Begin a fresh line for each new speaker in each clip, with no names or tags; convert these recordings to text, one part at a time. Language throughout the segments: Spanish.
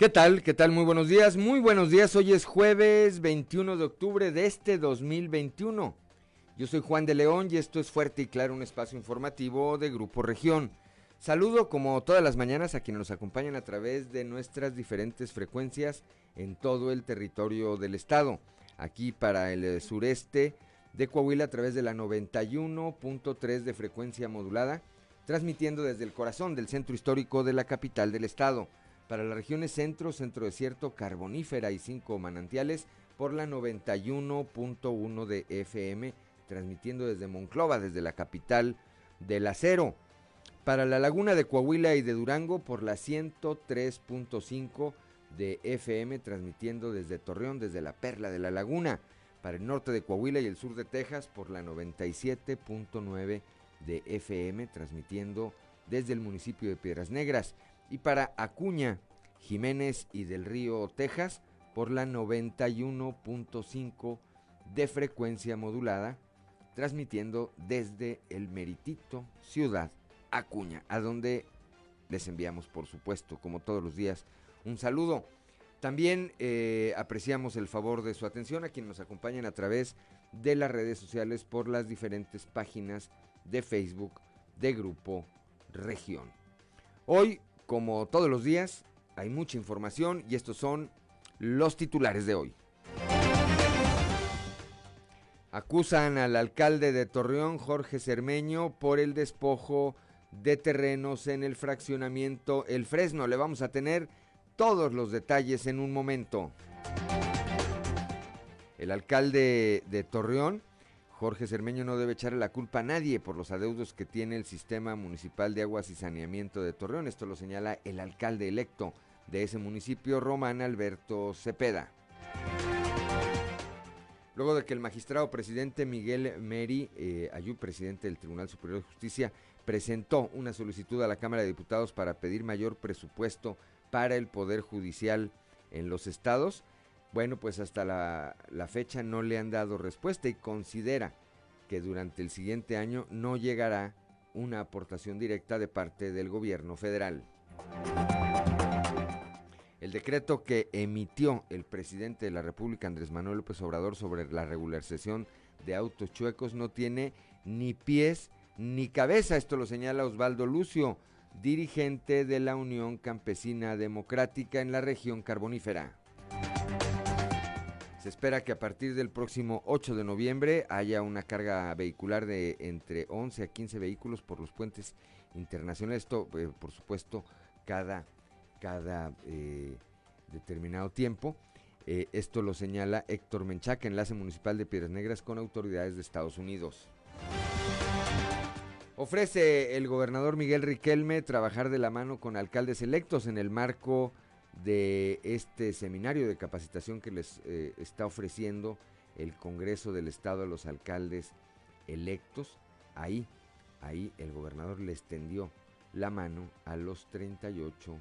¿Qué tal? ¿Qué tal? Muy buenos días. Muy buenos días. Hoy es jueves 21 de octubre de este 2021. Yo soy Juan de León y esto es Fuerte y Claro, un espacio informativo de Grupo Región. Saludo como todas las mañanas a quienes nos acompañan a través de nuestras diferentes frecuencias en todo el territorio del estado. Aquí para el eh, sureste de Coahuila a través de la 91.3 de frecuencia modulada, transmitiendo desde el corazón del centro histórico de la capital del estado para las regiones centro, centro desierto, carbonífera y cinco manantiales por la 91.1 de FM, transmitiendo desde Monclova, desde la capital del acero. Para la laguna de Coahuila y de Durango por la 103.5 de FM, transmitiendo desde Torreón, desde la Perla de la Laguna. Para el norte de Coahuila y el sur de Texas por la 97.9 de FM, transmitiendo desde el municipio de Piedras Negras y para Acuña, Jiménez y del Río, Texas, por la 91.5 de frecuencia modulada, transmitiendo desde el Meritito, Ciudad Acuña, a donde les enviamos, por supuesto, como todos los días, un saludo. También eh, apreciamos el favor de su atención a quienes nos acompañan a través de las redes sociales por las diferentes páginas de Facebook de Grupo Región. Hoy como todos los días, hay mucha información y estos son los titulares de hoy. Acusan al alcalde de Torreón, Jorge Cermeño, por el despojo de terrenos en el fraccionamiento El Fresno. Le vamos a tener todos los detalles en un momento. El alcalde de Torreón Jorge Cermeño no debe echarle la culpa a nadie por los adeudos que tiene el sistema municipal de aguas y saneamiento de Torreón. Esto lo señala el alcalde electo de ese municipio, Román Alberto Cepeda. Luego de que el magistrado presidente Miguel Meri eh, Ayú, presidente del Tribunal Superior de Justicia, presentó una solicitud a la Cámara de Diputados para pedir mayor presupuesto para el Poder Judicial en los estados, bueno, pues hasta la, fecha no le han dado respuesta y considera que durante el siguiente año no llegará una aportación directa de parte del gobierno federal. El decreto que emitió el presidente de la República, Andrés Manuel López Obrador, sobre la regularización de autos chuecos no tiene ni pies ni cabeza. Esto lo señala Osvaldo Lucio, dirigente de la Unión Campesina Democrática en la región carbonífera. Se espera que a partir del próximo 8 de noviembre haya una carga vehicular de entre 11 a 15 vehículos por los puentes internacionales. Esto, eh, por supuesto, cada, cada eh, determinado tiempo. Eh, esto lo señala Héctor Menchaca, enlace municipal de Piedras Negras con autoridades de Estados Unidos. Ofrece el gobernador Miguel Riquelme trabajar de la mano con alcaldes electos en el marco de este seminario de capacitación que les eh, está ofreciendo el Congreso del Estado a los alcaldes electos. Ahí, ahí el gobernador le extendió la mano a los 38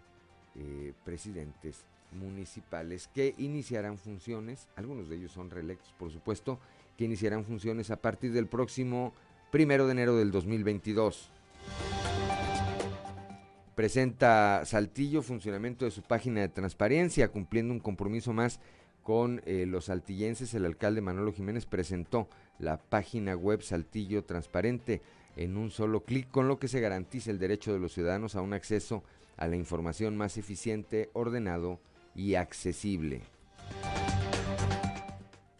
eh, presidentes municipales que iniciarán funciones, algunos de ellos son reelectos por supuesto, que iniciarán funciones a partir del próximo primero de enero del 2022. Presenta Saltillo funcionamiento de su página de transparencia, cumpliendo un compromiso más con eh, los saltillenses. El alcalde Manolo Jiménez presentó la página web Saltillo Transparente en un solo clic, con lo que se garantiza el derecho de los ciudadanos a un acceso a la información más eficiente, ordenado y accesible.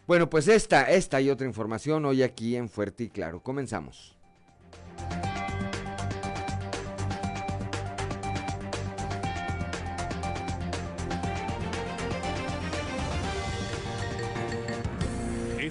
Bueno, pues esta, esta y otra información hoy aquí en Fuerte y Claro. Comenzamos.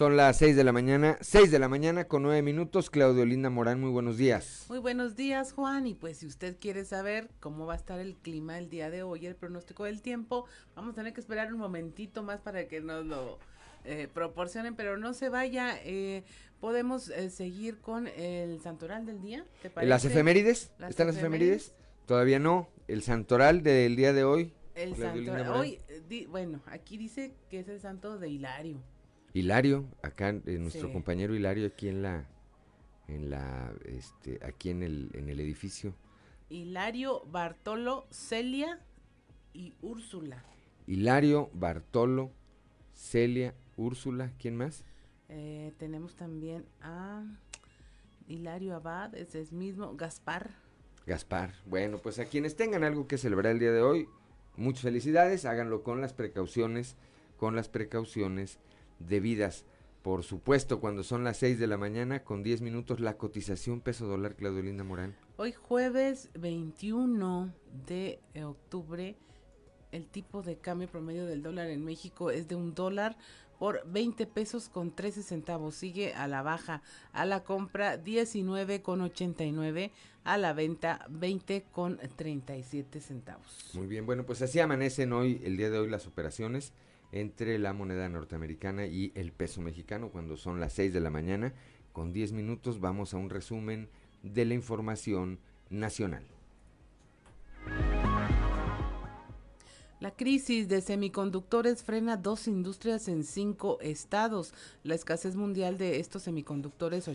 Son las 6 de la mañana, 6 de la mañana con 9 minutos. Claudio Linda Morán, muy buenos días.
Muy buenos días, Juan. Y pues si usted quiere saber cómo va a estar el clima el día de hoy, el pronóstico del tiempo, vamos a tener que esperar un momentito más para que nos lo eh, proporcionen, pero no se vaya. Eh, podemos eh, seguir con el santoral del día, ¿te parece?
¿Las efemérides? ¿Están las efemérides? Todavía no. El santoral del día de hoy.
El santoral. Hoy, bueno, aquí dice que es el santo de Hilario.
Hilario, acá nuestro compañero Hilario aquí en la en la este aquí en el en el edificio.
Hilario, Bartolo, Celia y Úrsula.
Hilario, Bartolo, Celia, Úrsula, ¿quién más?
Eh, tenemos también a Hilario Abad, ese es mismo, Gaspar.
Gaspar, bueno, pues a quienes tengan algo que celebrar el día de hoy, muchas felicidades, háganlo con las precauciones, con las precauciones debidas. Por supuesto, cuando son las 6 de la mañana, con 10 minutos, la cotización peso dólar, Claudio Linda Morán.
Hoy jueves 21 de octubre, el tipo de cambio promedio del dólar en México es de un dólar por 20 pesos con 13 centavos. Sigue a la baja, a la compra 19 con 89, a la venta 20 con 37 centavos.
Muy bien, bueno, pues así amanecen hoy, el día de hoy, las operaciones entre la moneda norteamericana y el peso mexicano cuando son las 6 de la mañana. Con 10 minutos vamos a un resumen de la información nacional.
La crisis de semiconductores frena dos industrias en cinco estados. La escasez mundial de estos semiconductores o,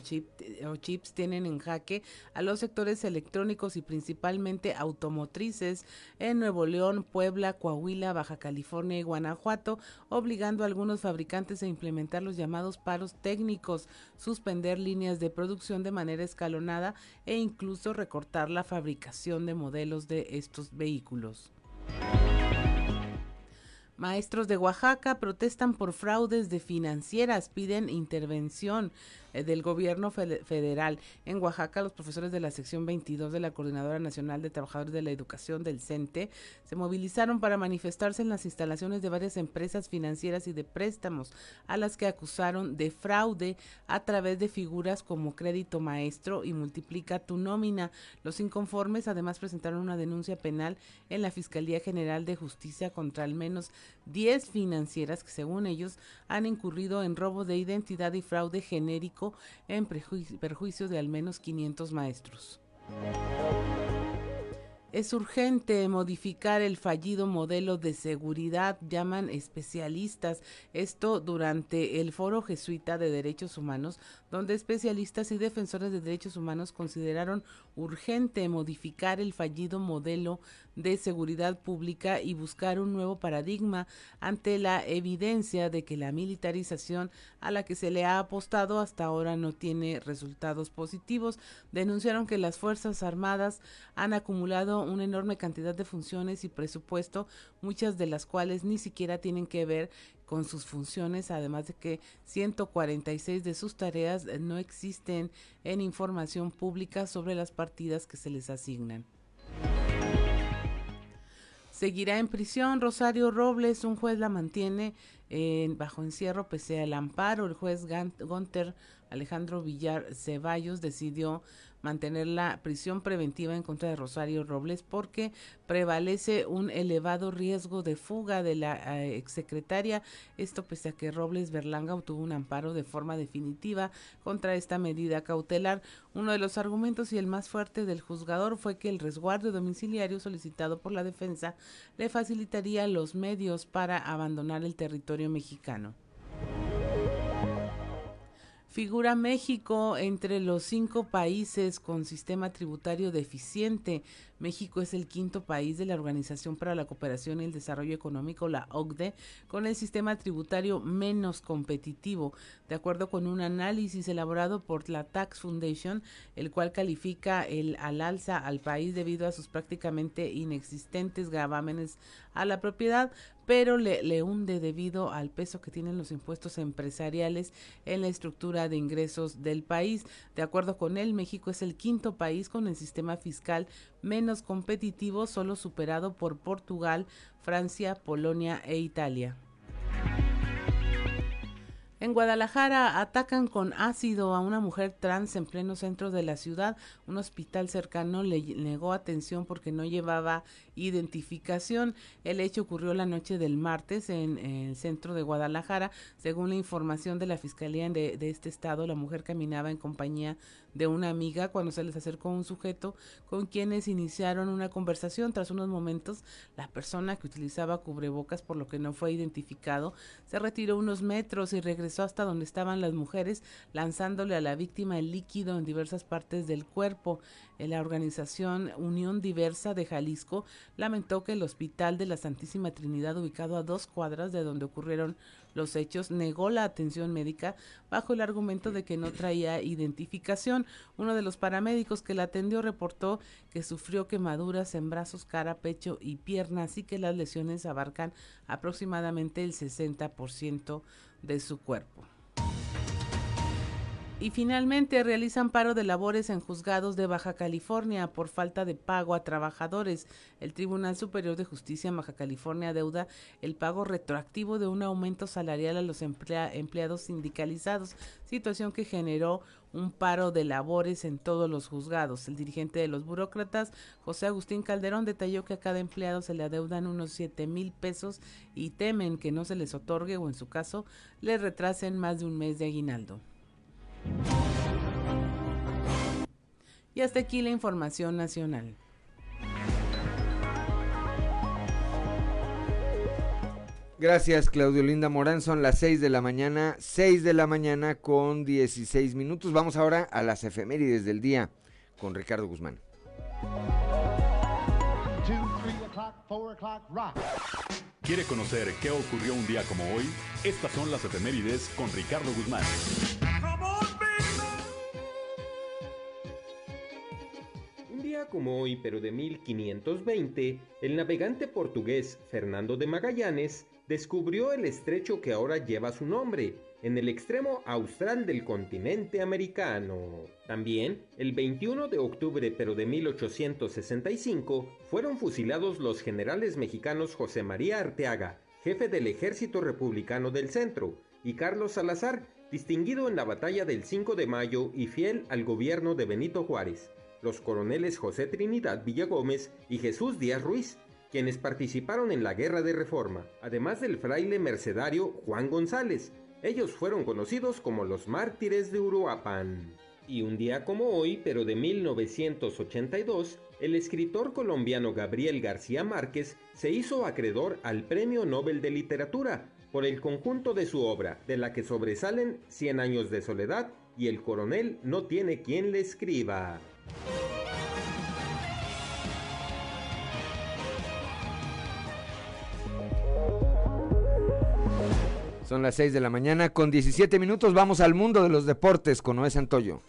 chips tienen en jaque a los sectores electrónicos y principalmente automotrices en Nuevo León, Puebla, Coahuila, Baja California y Guanajuato, obligando a algunos fabricantes a implementar los llamados paros técnicos, suspender líneas de producción de manera escalonada e incluso recortar la fabricación de modelos de estos vehículos. Maestros de Oaxaca protestan por fraudes de financieras, piden intervención. Eh, del gobierno federal. En Oaxaca, los profesores de la sección 22 de la Coordinadora Nacional de Trabajadores de la Educación del CENTE se movilizaron para manifestarse en las instalaciones de varias empresas financieras y de préstamos, a las que acusaron de fraude a través de figuras como crédito maestro y multiplica tu nómina. Los inconformes además presentaron una denuncia penal en la Fiscalía General de Justicia contra al menos 10 financieras que según ellos han incurrido en robo de identidad y fraude genérico en perjuicio de al menos 500 maestros. Es urgente modificar el fallido modelo de seguridad, llaman especialistas. Esto durante el Foro Jesuita de Derechos Humanos, donde especialistas y defensores de derechos humanos consideraron urgente modificar el fallido modelo de seguridad pública y buscar un nuevo paradigma ante la evidencia de que la militarización a la que se le ha apostado hasta ahora no tiene resultados positivos. Denunciaron que las Fuerzas Armadas han acumulado una enorme cantidad de funciones y presupuesto, muchas de las cuales ni siquiera tienen que ver con sus funciones, además de que 146 de sus tareas no existen en información pública sobre las partidas que se les asignan. Seguirá en prisión Rosario Robles, un juez la mantiene en, bajo encierro pese al amparo. El juez Gunter Alejandro Villar Ceballos decidió mantener la prisión preventiva en contra de Rosario Robles porque prevalece un elevado riesgo de fuga de la eh, exsecretaria. Esto pese a que Robles Berlanga obtuvo un amparo de forma definitiva contra esta medida cautelar. Uno de los argumentos y el más fuerte del juzgador fue que el resguardo domiciliario solicitado por la defensa le facilitaría los medios para abandonar el territorio mexicano. Figura México entre los cinco países con sistema tributario deficiente. México es el quinto país de la Organización para la Cooperación y el Desarrollo Económico, la OCDE, con el sistema tributario menos competitivo, de acuerdo con un análisis elaborado por la Tax Foundation, el cual califica el al alza al país debido a sus prácticamente inexistentes gravámenes a la propiedad, pero le, hunde debido al peso que tienen los impuestos empresariales en la estructura de ingresos del país. De acuerdo con él, México es el quinto país con el sistema fiscal menos competitivo, solo superado por Portugal, Francia, Polonia e Italia. En Guadalajara atacan con ácido a una mujer trans en pleno centro de la ciudad. Un hospital cercano le negó atención porque no llevaba identificación. El hecho ocurrió la noche del martes en, el centro de Guadalajara. Según la información de la Fiscalía de, de este estado, la mujer caminaba en compañía de una amiga cuando se les acercó un sujeto con quienes iniciaron una conversación. Tras unos momentos, la persona que utilizaba cubrebocas, por lo que no fue identificado, se retiró unos metros y regresó hasta donde estaban las mujeres, lanzándole a la víctima el líquido en diversas partes del cuerpo. La organización Unión Diversa de Jalisco lamentó que el Hospital de la Santísima Trinidad, ubicado a dos cuadras de donde ocurrieron los hechos, negó la atención médica bajo el argumento de que no traía identificación. Uno de los paramédicos que la atendió reportó que sufrió quemaduras en brazos, cara, pecho y piernas y que las lesiones abarcan aproximadamente el 60% de su cuerpo. Y finalmente realizan paro de labores en juzgados de Baja California por falta de pago a trabajadores. El Tribunal Superior de Justicia en Baja California deuda el pago retroactivo de un aumento salarial a los empleados sindicalizados, situación que generó un paro de labores en todos los juzgados. El dirigente de los burócratas, José Agustín Calderón, detalló que a cada empleado se le adeudan unos 7 mil pesos y temen que no se les otorgue o en su caso le retrasen más de un mes de aguinaldo. Y hasta aquí la información nacional.
Gracias, Claudio Linda Morán. Son las 6 de la mañana, 6 de la mañana con 16 minutos. Vamos ahora a las efemérides del día con Ricardo Guzmán.
¿Quiere conocer qué ocurrió un día como hoy? Estas son las efemérides con Ricardo Guzmán.
Hoy, pero de 1520, el navegante portugués Fernando de Magallanes descubrió el estrecho que ahora lleva su nombre, en el extremo austral del continente americano. También, el 21 de octubre pero de 1865, fueron fusilados los generales mexicanos José María Arteaga, jefe del Ejército Republicano del Centro, y Carlos Salazar, distinguido en la batalla del 5 de mayo y fiel al gobierno de Benito Juárez los coroneles José Trinidad Villagómez y Jesús Díaz Ruiz, quienes participaron en la Guerra de Reforma, además del fraile mercedario Juan González. Ellos fueron conocidos como los mártires de Uruapan. Y un día como hoy, pero de 1982, el escritor colombiano Gabriel García Márquez se hizo acreedor al Premio Nobel de Literatura por el conjunto de su obra, de la que sobresalen Cien años de soledad y El coronel no tiene quien le escriba.
Son las 6 de la mañana con 17 minutos. Vamos al mundo de los deportes con Noé Santoyo.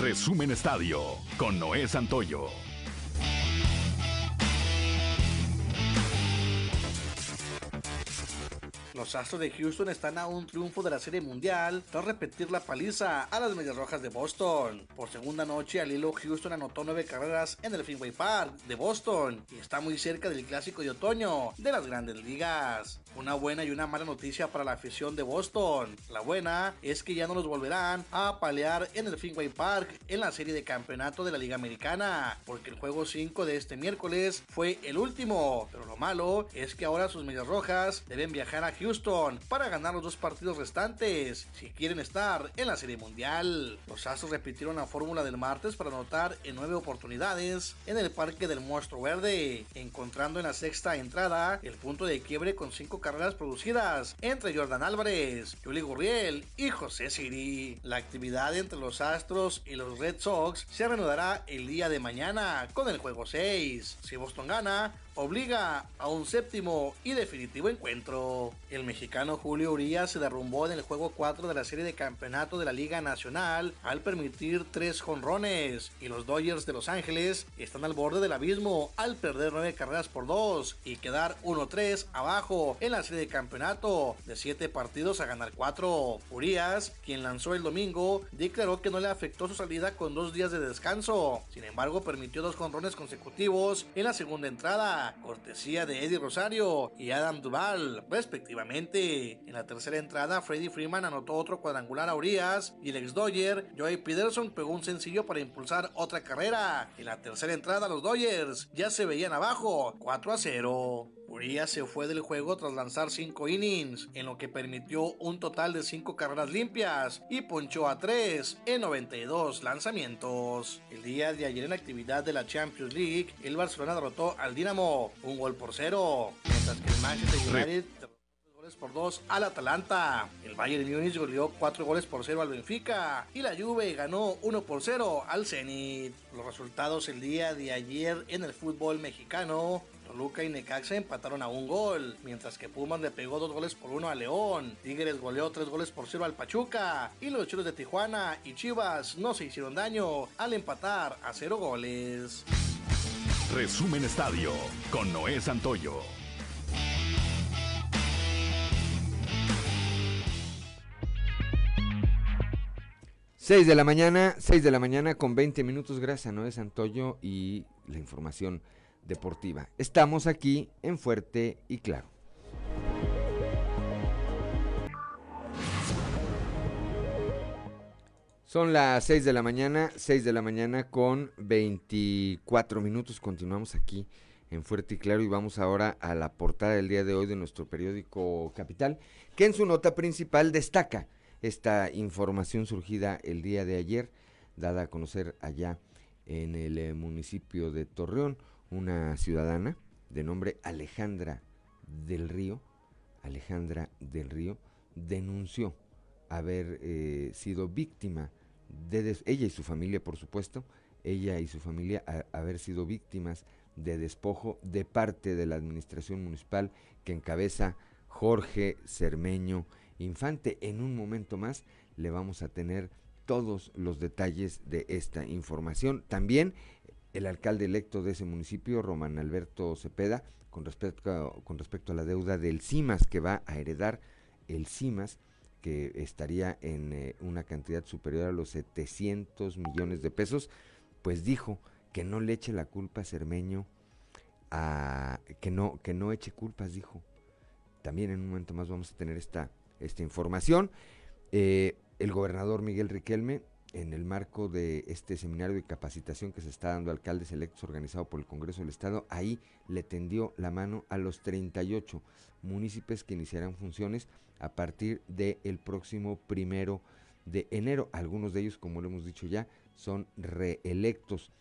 Resumen Estadio con Noé Santoyo.
Los Astros de Houston están a un triunfo de la Serie Mundial tras repetir la paliza a las Medias Rojas de Boston. Por segunda noche, al hilo Houston anotó nueve carreras en el Fenway Park de Boston y está muy cerca del clásico de otoño de las grandes ligas. Una buena y una mala noticia para la afición de Boston. La buena es que ya no los volverán a palear en el Fenway Park en la serie de campeonato de la Liga Americana, porque el juego 5 de este miércoles fue el último. Pero lo malo es que ahora sus medias rojas deben viajar a Houston para ganar los dos partidos restantes si quieren estar en la serie mundial. Los Astros repitieron la fórmula del martes para anotar en nueve oportunidades en el Parque del Monstruo Verde, encontrando en la sexta entrada el punto de quiebre con cinco carreras producidas entre Jordan Álvarez, Juli Gurriel y José Siri. La actividad entre los Astros y los Red Sox se reanudará el día de mañana con el juego 6. Si Boston gana, obliga a un séptimo y definitivo encuentro. El mexicano Julio Urias se derrumbó en el juego 4 de la serie de campeonato de la Liga Nacional al permitir tres jonrones y los Dodgers de Los Ángeles están al borde del abismo al perder nueve carreras por dos y quedar 1-3 abajo en la serie de campeonato de 7 partidos a ganar 4. Urias, quien lanzó el domingo, declaró que no le afectó su salida con dos días de descanso. Sin embargo, permitió dos jonrones consecutivos en la segunda entrada cortesía de Eddie Rosario y Adam Duval, respectivamente. En la tercera entrada, Freddy Freeman anotó otro cuadrangular a Urias y el ex Dodger, Joey Peterson, pegó un sencillo para impulsar otra carrera. En la tercera entrada, los Dodgers ya se veían abajo, 4 a 0. Urias se fue del juego tras lanzar 5 innings, en lo que permitió un total de 5 carreras limpias y ponchó a 3 en 92 lanzamientos. El día de ayer en actividad de la Champions League, el Barcelona derrotó al Dinamo un gol por cero, mientras que el Manchester United goles por 2 al Atalanta. El Bayern Múnich goleó 4 goles por 0 al Benfica y la Juve ganó 1 por 0 al Zenit. Los resultados el día de ayer en el fútbol mexicano Toluca y Necaxa empataron a un gol, mientras que Pumas le pegó dos goles por uno a León, Tigres goleó tres goles por cero al Pachuca, y los Chilos de Tijuana y Chivas no se hicieron daño al empatar a cero goles.
Resumen Estadio con Noé Santoyo.
Seis de la mañana, seis de la mañana con 20 minutos, gracias a Noé Santoyo y la información deportiva. Estamos aquí en Fuerte y Claro. Son las 6 de la mañana, 6 de la mañana con 24 minutos. Continuamos aquí en Fuerte y Claro y vamos ahora a la portada del día de hoy de nuestro periódico Capital, que en su nota principal destaca esta información surgida el día de ayer, dada a conocer allá en el eh, municipio de Torreón una ciudadana de nombre Alejandra del Río, Alejandra del Río, denunció haber eh, sido víctima de ella y su familia, por supuesto, ella y su familia haber sido víctimas de despojo de parte de la administración municipal que encabeza Jorge Cermeño Infante. En un momento más le vamos a tener todos los detalles de esta información. También el alcalde electo de ese municipio, Román Alberto Cepeda, con respecto, a, la deuda del CIMAS que va a heredar el CIMAS, que estaría en eh, una cantidad superior a los 700 millones de pesos, pues dijo que no le eche la culpa a Cermeño, a, que, no, que no eche culpas, dijo. También en un momento más vamos a tener esta, esta información. Eh, el gobernador Miguel Riquelme en el marco de este seminario de capacitación que se está dando a alcaldes electos organizado por el Congreso del Estado, ahí le tendió la mano a los 38 municipios que iniciarán funciones a partir del próximo primero de enero. Algunos de ellos, como lo hemos dicho ya, son reelectos.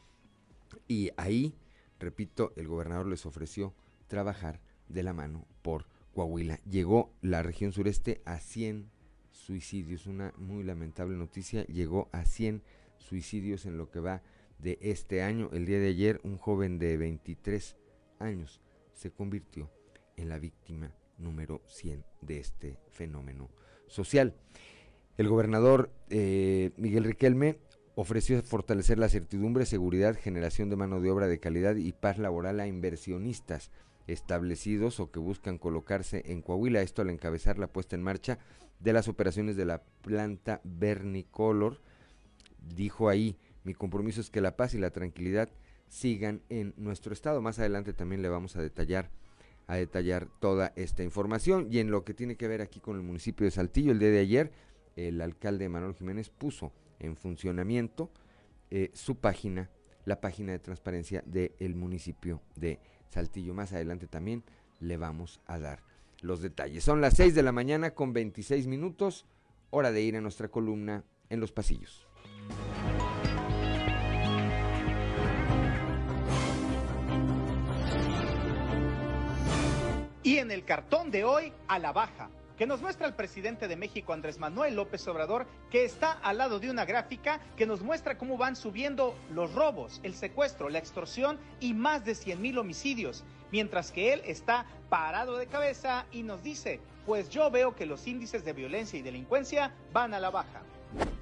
Y ahí, repito, el gobernador les ofreció trabajar de la mano por Coahuila. Llegó la región sureste a 100 suicidios. Una muy lamentable noticia. Llegó a 100 suicidios en lo que va de este año. El día de ayer un joven de 23 años se convirtió en la víctima número 100 de este fenómeno social. El gobernador eh, Miguel Riquelme ofreció fortalecer la certidumbre, seguridad, generación de mano de obra de calidad y paz laboral a inversionistas establecidos o que buscan colocarse en Coahuila. Esto al encabezar la puesta en marcha de las operaciones de la planta Vernicolor. Dijo ahí, mi compromiso es que la paz y la tranquilidad sigan en nuestro estado. Más adelante también le vamos a detallar a detallar toda esta información y en lo que tiene que ver aquí con el municipio de Saltillo el día de ayer el alcalde Manuel Jiménez puso en funcionamiento eh, su página la página de transparencia del municipio de Saltillo más adelante también le vamos a dar los detalles. Son las 6 de la mañana con 26 minutos, hora de ir a nuestra columna en los pasillos.
Y en el cartón de hoy, a la baja que nos muestra el presidente de México, Andrés Manuel López Obrador, que está al lado de una gráfica que nos muestra cómo van subiendo los robos, el secuestro, la extorsión y más de 100 mil homicidios, mientras que él está parado de cabeza y nos dice, pues yo veo que los índices de violencia y delincuencia van a la baja.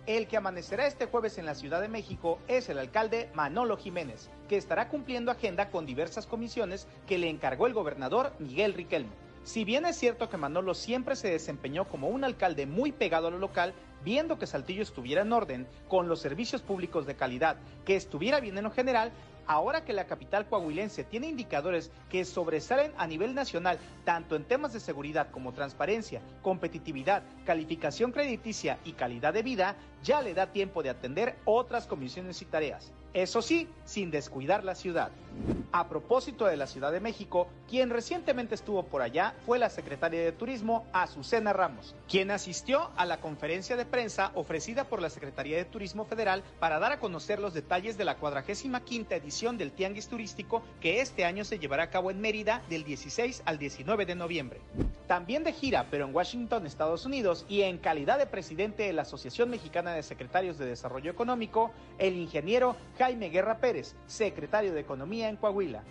El que amanecerá este jueves en la Ciudad de México es el alcalde Manolo Jiménez, que estará cumpliendo agenda con diversas comisiones que le encargó el gobernador Miguel Riquelme. Si bien es cierto que Manolo siempre se desempeñó como un alcalde muy pegado a lo local, viendo que Saltillo estuviera en orden, con los servicios públicos de calidad, que estuviera bien en lo general, Ahora que la capital coahuilense tiene indicadores que sobresalen a nivel nacional, tanto en temas de seguridad como transparencia, competitividad, calificación crediticia y calidad de vida, ya le da tiempo de atender otras comisiones y tareas. Eso sí, sin descuidar la ciudad. A propósito de la Ciudad de México, quien recientemente estuvo por allá fue la secretaria de Turismo, Azucena Ramos, quien asistió a la conferencia de prensa ofrecida por la Secretaría de Turismo Federal para dar a conocer los detalles de la 45 edición del Tianguis Turístico que este año se llevará a cabo en Mérida del 16 al 19 de noviembre. También de gira, pero en Washington, Estados Unidos, y en calidad de presidente de la Asociación Mexicana de Secretarios de Desarrollo Económico, el ingeniero Jaime Guerra Pérez, secretario de Economía en Coahuila.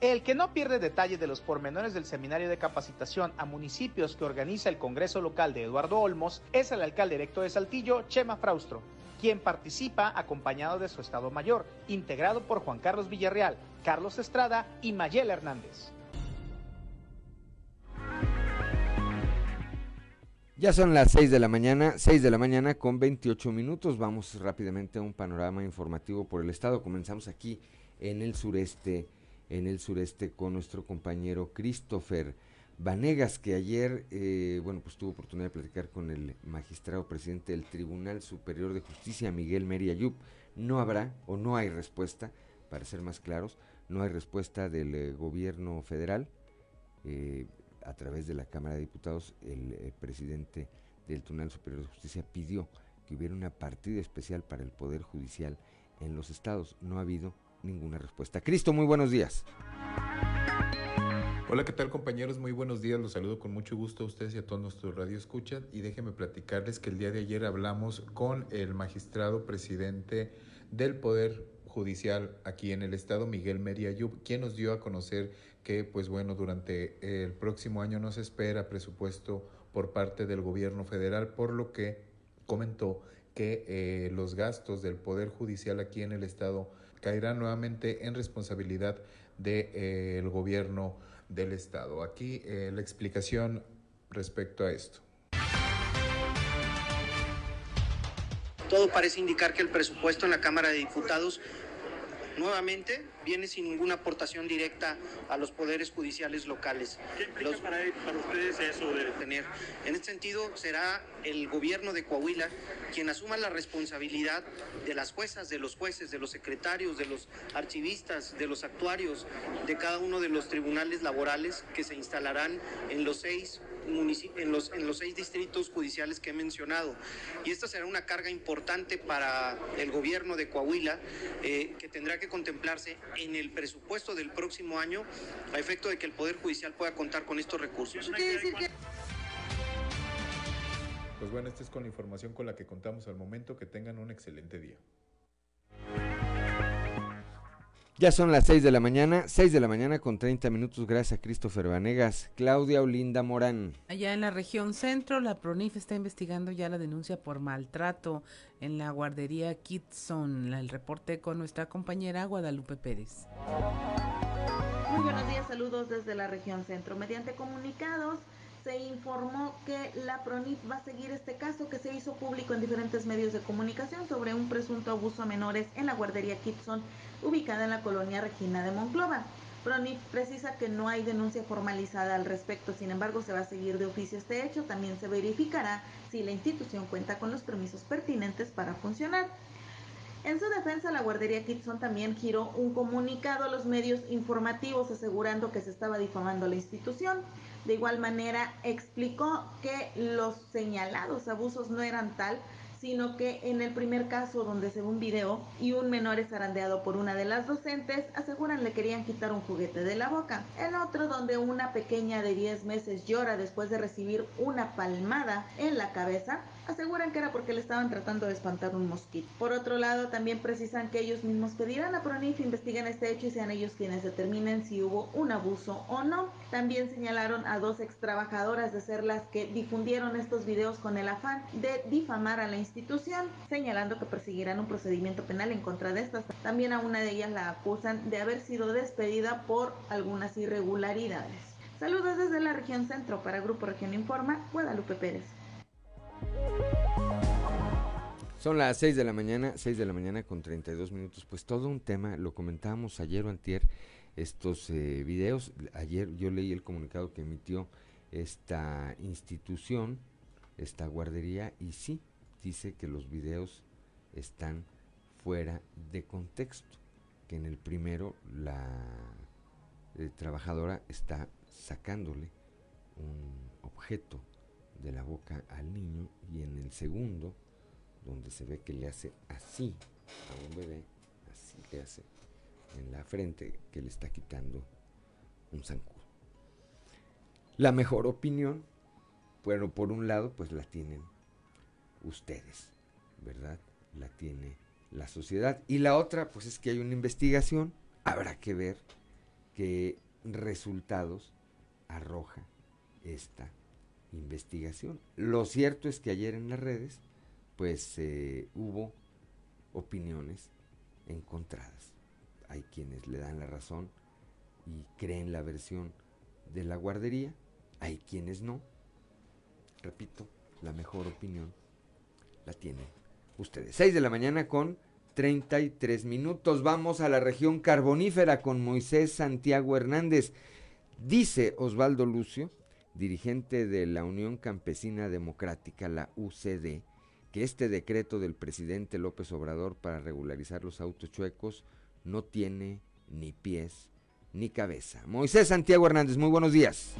El que no pierde detalle de los pormenores del seminario de capacitación a municipios que organiza el Congreso Local de Eduardo Olmos es el alcalde electo de Saltillo, Chema Fraustro, quien participa acompañado de su Estado Mayor, integrado por Juan Carlos Villarreal, Carlos Estrada y Mayel Hernández.
Ya son las 6 de la mañana, 6 de la mañana con 28 minutos. Vamos rápidamente a un panorama informativo por el estado. Comenzamos aquí en el sureste, en el sureste con nuestro compañero Christopher Vanegas, que ayer, eh, bueno, pues tuvo oportunidad de platicar con el magistrado presidente del Tribunal Superior de Justicia, Miguel Meri Ayub. No habrá o no hay respuesta, para ser más claros, no hay respuesta del eh, gobierno federal. Eh, a través de la Cámara de Diputados, el, eh, presidente del Tribunal Superior de Justicia pidió que hubiera una partida especial para el Poder Judicial en los estados. No ha habido ninguna respuesta. Cristo, muy buenos días.
Hola, ¿qué tal compañeros? Muy buenos días. Los saludo con mucho gusto a ustedes y a todos nuestros radio escuchan. Y déjenme platicarles que el día de ayer hablamos con el magistrado presidente del Poder Judicial aquí en el estado, Miguel Meriayub, quien nos dio a conocer que, pues bueno, durante el próximo año no se espera presupuesto por parte del gobierno federal, por lo que comentó que eh, los gastos del Poder Judicial aquí en el Estado caerán nuevamente en responsabilidad del de, eh, gobierno del Estado. Aquí eh, la explicación respecto a esto.
Todo parece indicar que el presupuesto en la Cámara de Diputados nuevamente viene sin ninguna aportación directa a los poderes judiciales locales.
¿Qué implica los, para, para, ustedes eso de
tener? En este sentido, será el gobierno de Coahuila quien asuma la responsabilidad de las juezas, de los jueces, de los secretarios, de los archivistas, de los actuarios, de cada uno de los tribunales laborales que se instalarán en los seis en los, en los seis distritos judiciales que he mencionado. Y esta será una carga importante para el gobierno de Coahuila, eh, que tendrá que contemplarse en el presupuesto del próximo año a efecto de que el Poder Judicial pueda contar con estos recursos.
Pues bueno, esta es con la información con la que contamos al momento. Que tengan un excelente día.
Ya son las 6 de la mañana, 6 de la mañana con 30 minutos, gracias a Christopher Vanegas. Claudia Olinda Morán.
Allá en la región centro, la PRONIF está investigando ya la denuncia por maltrato en la guardería Kitson. El reporte con nuestra compañera Guadalupe Pérez.
Muy buenos días, saludos desde la región centro. Mediante comunicados se informó que la PRONIF va a seguir este caso que se hizo público en diferentes medios de comunicación sobre un presunto abuso a menores en la guardería Kitson ubicada en la colonia Regina de Monclova. PRONIF precisa que no hay denuncia formalizada al respecto, sin embargo se va a seguir de oficio este hecho, también se verificará si la institución cuenta con los permisos pertinentes para funcionar. En su defensa, la guardería Kitson también giró un comunicado a los medios informativos asegurando que se estaba difamando la institución. De igual manera, explicó que los señalados abusos no eran tal, sino que en el primer caso donde se ve un video y un menor es zarandeado por una de las docentes, aseguran le querían quitar un juguete de la boca. En otro donde una pequeña de 10 meses llora después de recibir una palmada en la cabeza, aseguran que era porque le estaban tratando de espantar un mosquito. Por otro lado, también precisan que ellos mismos pedirán a Pronif investiguen este hecho y sean ellos quienes determinen si hubo un abuso o no. También señalaron a dos ex trabajadoras de ser las que difundieron estos videos con el afán de difamar a la institución, señalando que perseguirán un procedimiento penal en contra de estas. También a una de ellas la acusan de haber sido despedida por algunas irregularidades. Saludos desde la región centro para Grupo Región Informa, Guadalupe Pérez.
Son las 6 de la mañana, 6 de la mañana con 32 minutos. Pues todo un tema, lo comentábamos ayer o antier, estos eh, videos. Ayer yo leí el comunicado que emitió esta institución, esta guardería, y sí, dice que los videos están fuera de contexto, que en el primero la eh, trabajadora está sacándole un objeto de la boca al niño y en el segundo donde se ve que le hace así a un bebé, así le hace en la frente que le está quitando un zancudo. La mejor opinión, bueno, por un lado, pues la tienen ustedes, ¿verdad? La tiene la sociedad. Y la otra, pues es que hay una investigación, habrá que ver qué resultados arroja esta investigación. Lo cierto es que ayer en las redes pues eh, hubo opiniones encontradas. Hay quienes le dan la razón y creen la versión de la guardería, hay quienes no. Repito, la mejor opinión la tienen ustedes. 6 de la mañana con 33 minutos. Vamos a la región carbonífera con Moisés Santiago Hernández. Dice Osvaldo Lucio, dirigente de la Unión Campesina Democrática, la UCD, que este decreto del presidente López Obrador para regularizar los autos chuecos no tiene ni pies ni cabeza. Moisés Santiago Hernández, muy buenos días.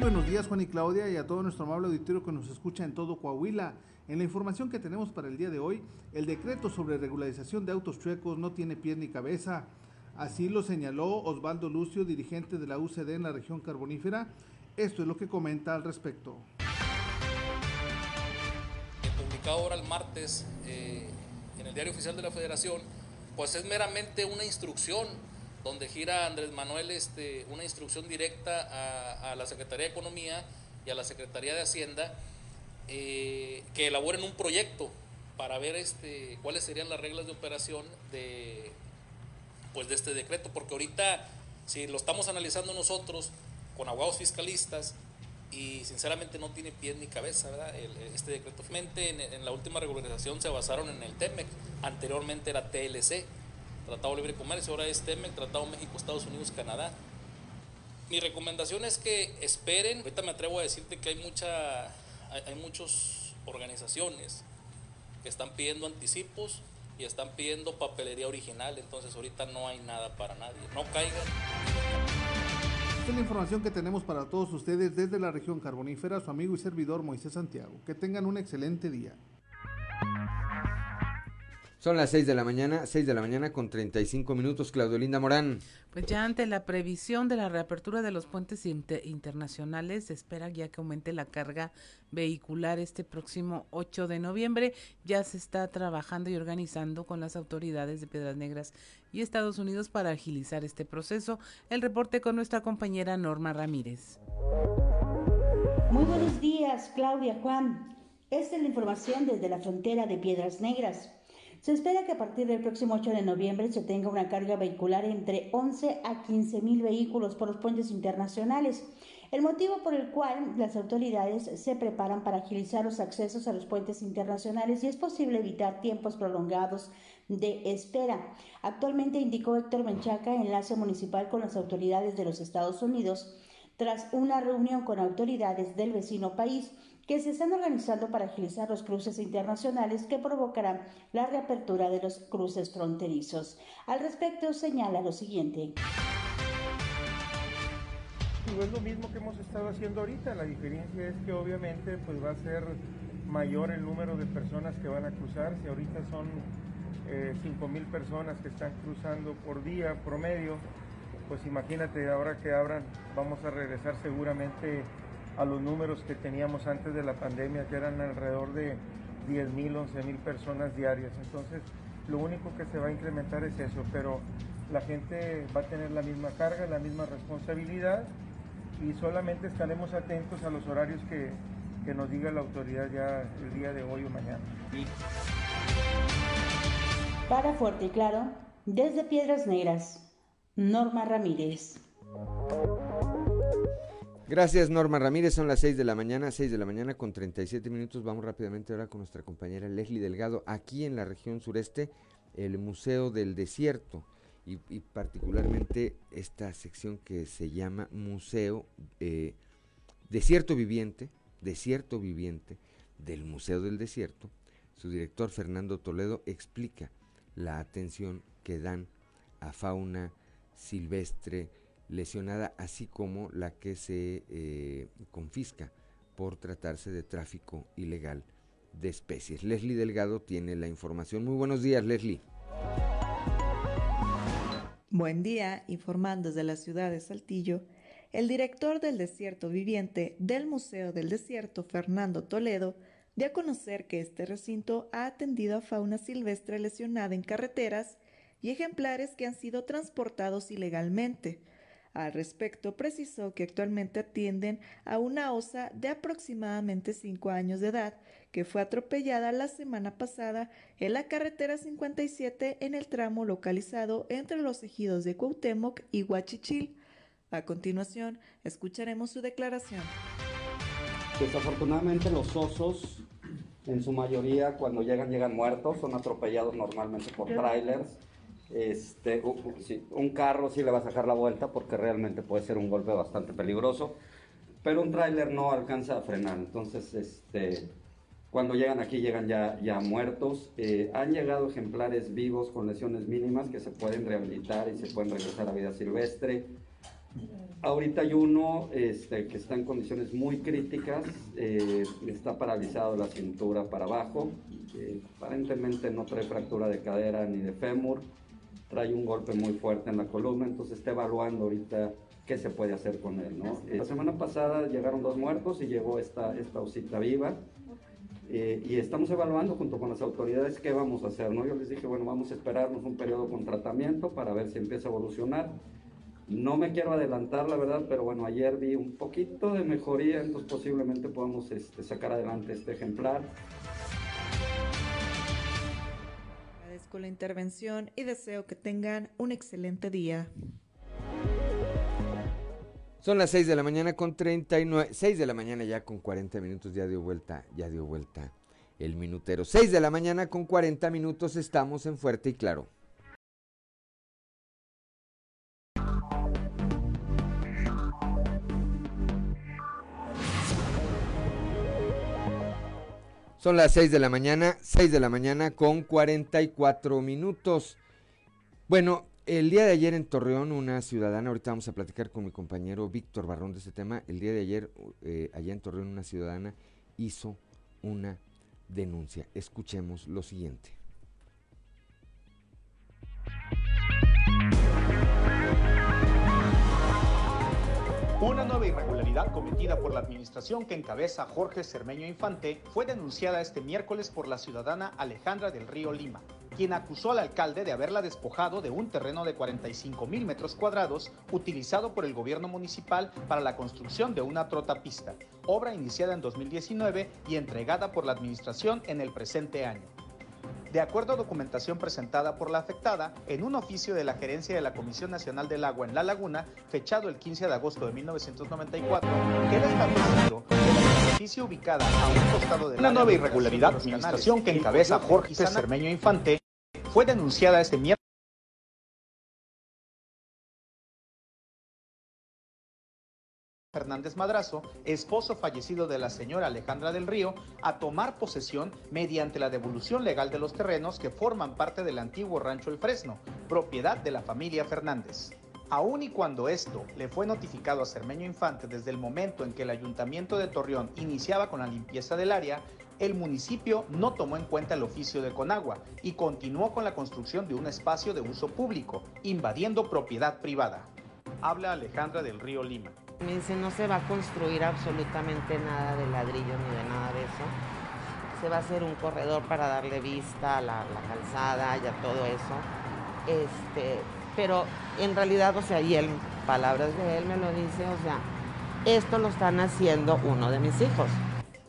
Buenos días Juan y Claudia y a todo nuestro amable auditorio que nos escucha en todo Coahuila. En la información que tenemos para el día de hoy, el decreto sobre regularización de autos chuecos no tiene pies ni cabeza. Así lo señaló Osvaldo Lucio, dirigente de la UCD en la región carbonífera. Esto es lo que comenta al respecto.
Ahora el martes eh, en el Diario Oficial de la Federación, pues es meramente una instrucción donde gira Andrés Manuel este, una instrucción directa a, la Secretaría de Economía y a la Secretaría de Hacienda eh, que elaboren un proyecto para ver este, cuáles serían las reglas de operación de, pues de este decreto, porque ahorita si lo estamos analizando nosotros con abogados fiscalistas, y sinceramente no tiene pies ni cabeza, ¿verdad? este decreto. En, en, la última regularización se basaron en el TEMEC, anteriormente era TLC, Tratado de Libre Comercio, ahora es TEMEC, Tratado México, Estados Unidos, Canadá. Mi recomendación es que esperen, ahorita me atrevo a decirte que hay, mucha, hay, hay muchas organizaciones que están pidiendo anticipos y están pidiendo papelería original, entonces ahorita no hay nada para nadie, no caigan
es la información que tenemos para todos ustedes desde la región carbonífera, su amigo y servidor Moisés Santiago. Que tengan un excelente día.
Son las 6 de la mañana, 6 de la mañana con 35 minutos, Claudio Linda Morán.
Pues ya ante la previsión de la reapertura de los puentes internacionales, se espera ya que aumente la carga vehicular este próximo 8 de noviembre. Ya se está trabajando y organizando con las autoridades de Piedras Negras y Estados Unidos para agilizar este proceso. El reporte con nuestra compañera Norma Ramírez.
Muy buenos días, Claudia Juan. Esta es la información desde la frontera de Piedras Negras. Se espera que a partir del próximo 8 de noviembre se tenga una carga vehicular entre 11 a 15 mil vehículos por los puentes internacionales, el motivo por el cual las autoridades se preparan para agilizar los accesos a los puentes internacionales y es posible evitar tiempos prolongados de espera. Actualmente indicó Héctor Menchaca, enlace municipal con las autoridades de los Estados Unidos, tras una reunión con autoridades del vecino país, que se están organizando para agilizar los cruces internacionales que provocarán la reapertura de los cruces fronterizos. Al respecto, señala lo siguiente.
No es lo mismo que hemos estado haciendo ahorita, la diferencia es que obviamente pues va a ser mayor el número de personas que van a cruzar, si ahorita son eh, 5 mil personas que están cruzando por día promedio, pues imagínate ahora que abran, vamos a regresar seguramente a los números que teníamos antes de la pandemia, que eran alrededor de 10 mil, 11 mil personas diarias. Entonces, lo único que se va a incrementar es eso, pero la gente va a tener la misma carga, la misma responsabilidad y solamente estaremos atentos a los horarios que, que nos diga la autoridad ya el día de hoy o mañana.
Para Fuerte y Claro, desde Piedras Negras, Norma Ramírez.
Gracias Norma Ramírez, son las 6 de la mañana, 6 de la mañana con 37 minutos. Vamos rápidamente ahora con nuestra compañera Leslie Delgado, aquí en la región sureste, el Museo del Desierto y, particularmente esta sección que se llama Museo eh, Desierto Viviente, Desierto Viviente del Museo del Desierto. Su director Fernando Toledo explica la atención que dan a fauna silvestre, lesionada, así como la que se eh, confisca por tratarse de tráfico ilegal de especies. Leslie Delgado tiene la información. Muy buenos días, Leslie.
Buen día, informando desde la ciudad de Saltillo, el director del Desierto Viviente del Museo del Desierto, Fernando Toledo, dio a conocer que este recinto ha atendido a fauna silvestre lesionada en carreteras y ejemplares que han sido transportados ilegalmente, al respecto, precisó que actualmente atienden a una osa de aproximadamente 5 años de edad que fue atropellada la semana pasada en la carretera 57 en el tramo localizado entre los ejidos de Cuauhtémoc y Huachichil. A continuación, escucharemos su declaración.
Desafortunadamente los osos, en su mayoría, cuando llegan, llegan muertos, son atropellados normalmente por trailers este, un carro sí le va a sacar la vuelta porque realmente puede ser un golpe bastante peligroso, pero un tráiler no alcanza a frenar. Entonces, este, cuando llegan aquí llegan ya, ya muertos. Eh, han llegado ejemplares vivos con lesiones mínimas que se pueden rehabilitar y se pueden regresar a vida silvestre. Ahorita hay uno este, que está en condiciones muy críticas, eh, está paralizado la cintura para abajo, eh, aparentemente no trae fractura de cadera ni de fémur trae un golpe muy fuerte en la columna, entonces está evaluando ahorita qué se puede hacer con él, ¿no? La semana pasada llegaron dos muertos y llegó esta, esta osita viva. Eh, y estamos evaluando junto con las autoridades qué vamos a hacer, ¿no? Yo les dije, bueno, vamos a esperarnos un periodo con tratamiento para ver si empieza a evolucionar. No me quiero adelantar, la verdad, pero bueno, ayer vi un poquito de mejoría, entonces posiblemente podamos este, sacar adelante este ejemplar.
Con la intervención y deseo que tengan un excelente día.
Son las 6 de la mañana con 39, 6 de la mañana ya con 40 minutos, ya dio vuelta, ya dio vuelta el minutero. 6 de la mañana con 40 minutos estamos en Fuerte y Claro. Son las 6 de la mañana, 6 de la mañana con 44 minutos. Bueno, el día de ayer en Torreón, una ciudadana, ahorita vamos a platicar con mi compañero Víctor Barrón de este tema, el día de ayer, eh, allá en Torreón, una ciudadana hizo una denuncia. Escuchemos lo siguiente.
Una nueva irregularidad cometida por la administración que encabeza Jorge Cermeño Infante fue denunciada este miércoles por la ciudadana Alejandra del Río Lima, quien acusó al alcalde de haberla despojado de un terreno de 45 mil metros cuadrados utilizado por el gobierno municipal para la construcción de una trotapista, obra iniciada en 2019 y entregada por la administración en el presente año de acuerdo a documentación presentada por la afectada en un oficio de la gerencia de la Comisión Nacional del Agua en La Laguna, fechado el 15 de agosto de 1994, queda establecido que la superficie ubicada a un costado de la nueva irregularidad administración que encabeza Jorge Cermeño Infante fue denunciada este miércoles Fernández Madrazo, esposo fallecido de la señora Alejandra del Río, a tomar posesión mediante la devolución legal de los terrenos que forman parte del antiguo rancho El Fresno, propiedad de la familia Fernández. Aun y cuando esto le fue notificado a Cermeño Infante desde el momento en que el ayuntamiento de Torreón iniciaba con la limpieza del área, el municipio no tomó en cuenta el oficio de Conagua y continuó con la construcción de un espacio de uso público, invadiendo propiedad privada. Habla Alejandra del Río Lima.
Me dice, no se va a construir absolutamente nada de ladrillo ni de nada de eso. Se va a hacer un corredor para darle vista a la, calzada y a todo eso. Este, pero en realidad, o sea, y él, palabras de él me lo dice, o sea, esto lo están haciendo uno de mis hijos.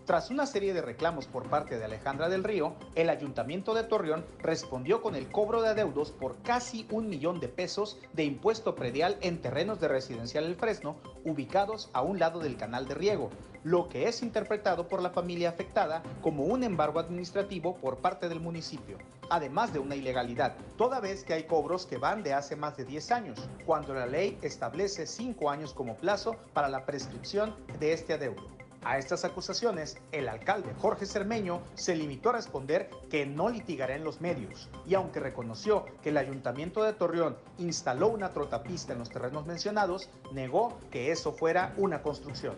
Tras una serie de reclamos por parte de Alejandra del Río, el Ayuntamiento de Torreón respondió con el cobro de adeudos por casi un millón de pesos de impuesto predial en terrenos de residencial El Fresno, ubicados a un lado del canal de riego, lo que es interpretado por la familia afectada como un embargo administrativo por parte del municipio, además de una ilegalidad, toda vez que hay cobros que van de hace más de 10 años, cuando la ley establece 5 años como plazo para la prescripción de este adeudo. A estas acusaciones, el alcalde Jorge Cermeño se limitó a responder que no litigará en los medios y aunque reconoció que el ayuntamiento de Torreón instaló una trotapista en los terrenos mencionados, negó que eso fuera una construcción.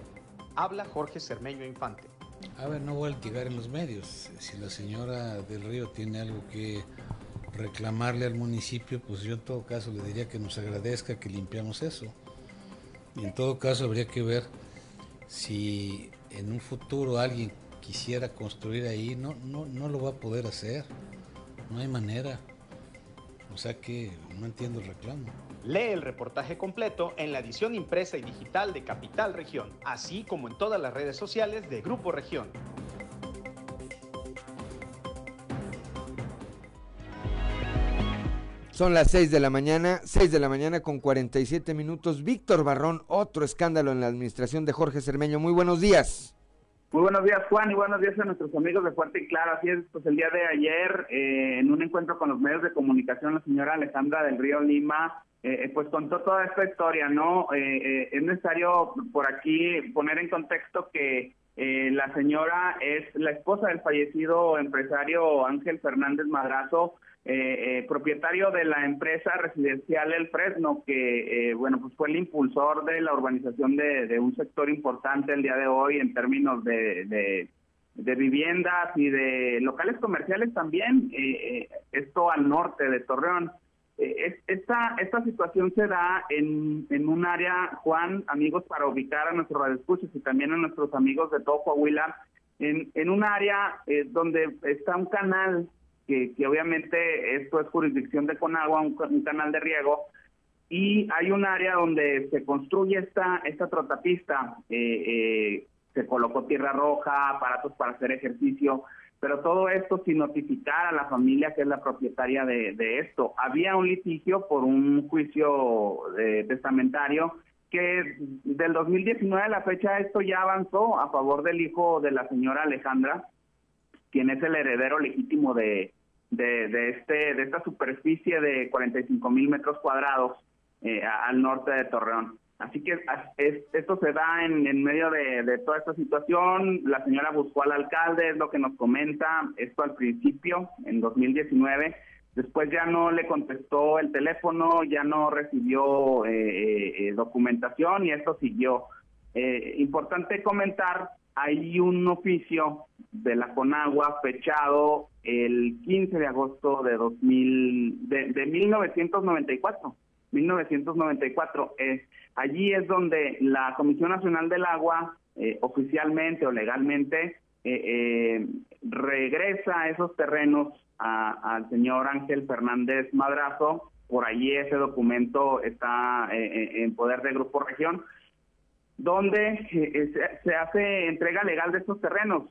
Habla Jorge Cermeño Infante.
A ver, no voy a litigar en los medios. Si la señora del Río tiene algo que reclamarle al municipio, pues yo en todo caso le diría que nos agradezca que limpiamos eso. Y en todo caso habría que ver si en un futuro alguien quisiera construir ahí, no, no, no lo va a poder hacer. No hay manera. O sea que no entiendo el reclamo.
Lee el reportaje completo en la edición impresa y digital de Capital Región, así como en todas las redes sociales de Grupo Región.
Son las 6 de la mañana, 6 de la mañana con 47 minutos. Víctor Barrón, otro escándalo en la administración de Jorge Cermeño. Muy buenos días.
Muy buenos días, Juan, y buenos días a nuestros amigos de Fuerte y Claro. Así es, pues el día de ayer, eh, en un encuentro con los medios de comunicación, la señora Alejandra del Río Lima, eh, pues contó toda esta historia, ¿no? Eh, es necesario por aquí poner en contexto que la señora es la esposa del fallecido empresario Ángel Fernández Madrazo, eh, eh, propietario de la empresa residencial El Fresno, que eh, bueno pues fue el impulsor de la urbanización de, un sector importante el día de hoy en términos de, de, viviendas y de locales comerciales también, eh, esto al norte de Torreón. esta, esta situación se da en, un área, Juan, amigos, para ubicar a nuestros radioescuchos y también a nuestros amigos de todo Coahuila, en, en un área donde está un canal que, obviamente esto es jurisdicción de Conagua, un, canal de riego, y hay un área donde se construye esta, esta trotapista, eh, eh, se colocó tierra roja, aparatos para hacer ejercicio, pero todo esto sin notificar a la familia que es la propietaria de, esto. Había un litigio por un juicio eh, testamentario que del 2019 a la fecha esto ya avanzó a favor del hijo de la señora Alejandra, quien es el heredero legítimo de, de, este, de esta superficie de 45 mil metros cuadrados eh, al norte de Torreón. Así que esto se da en, medio de, toda esta situación. La señora buscó al alcalde, es lo que nos comenta, esto al principio, en 2019. Después ya no le contestó el teléfono, ya no recibió eh, eh, documentación y esto siguió. importante comentar hay un oficio de la Conagua fechado el 15 de agosto de 2000 de, de 1994 1994 eh, allí es donde la Comisión Nacional del Agua eh, oficialmente o legalmente eh, regresa esos terrenos al señor Ángel Fernández Madrazo. Por allí ese documento está en poder del Grupo Región donde eh, se, hace entrega legal de estos terrenos.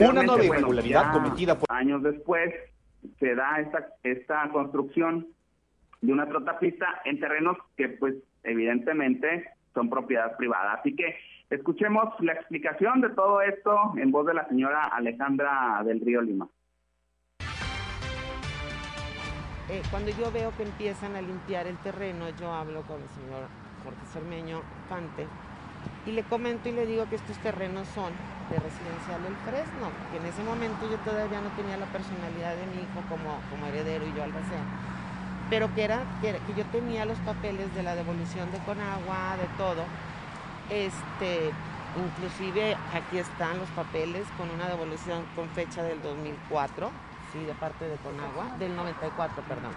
Una nueva irregularidad cometida por...
Años después se da esta, esta construcción de una trotapista en terrenos que pues evidentemente son propiedad privada. Así que escuchemos la explicación de todo esto en voz de la señora Alejandra del Río Lima.
Eh, cuando yo veo que empiezan a limpiar el terreno, yo hablo con el señor Jorge Cermeño Pante y le comento y le digo que estos terrenos son de residencial del Fresno, que en ese momento yo todavía no tenía la personalidad de mi hijo como, como heredero y yo albacea, pero que era que, que, yo tenía los papeles de la devolución de Conagua, de todo. Este, inclusive aquí están los papeles con una devolución con fecha del 2004, sí, de parte de Conagua, del 94, perdón.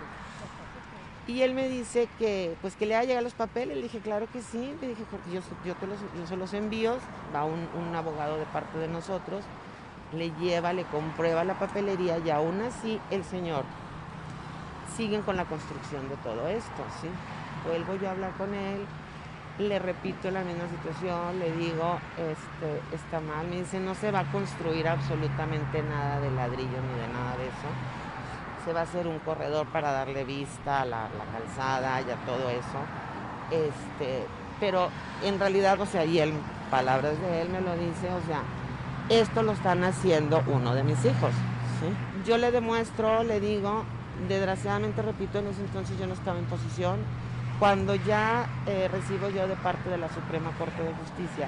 Y él me dice que, pues que le ha llegado los papeles. Le dije, claro que sí. Le dije, porque yo, yo, te los, yo se los envío. Va un, un, abogado de parte de nosotros, le lleva, le comprueba la papelería y aún así el señor siguen con la construcción de todo esto, ¿sí? Vuelvo yo a hablar con él, le repito la misma situación, le digo, este, está mal, me dice, no se va a construir absolutamente nada de ladrillo ni de nada de eso. Se va a hacer un corredor para darle vista a la, la calzada y a todo eso. Este, pero en realidad, o sea, y él, palabras de él me lo dice, o sea, esto lo están haciendo uno de mis hijos. ¿sí? Yo le demuestro, le digo, desgraciadamente, repito, en ese entonces yo no estaba en posición, cuando ya eh, recibo yo de parte de la Suprema Corte de Justicia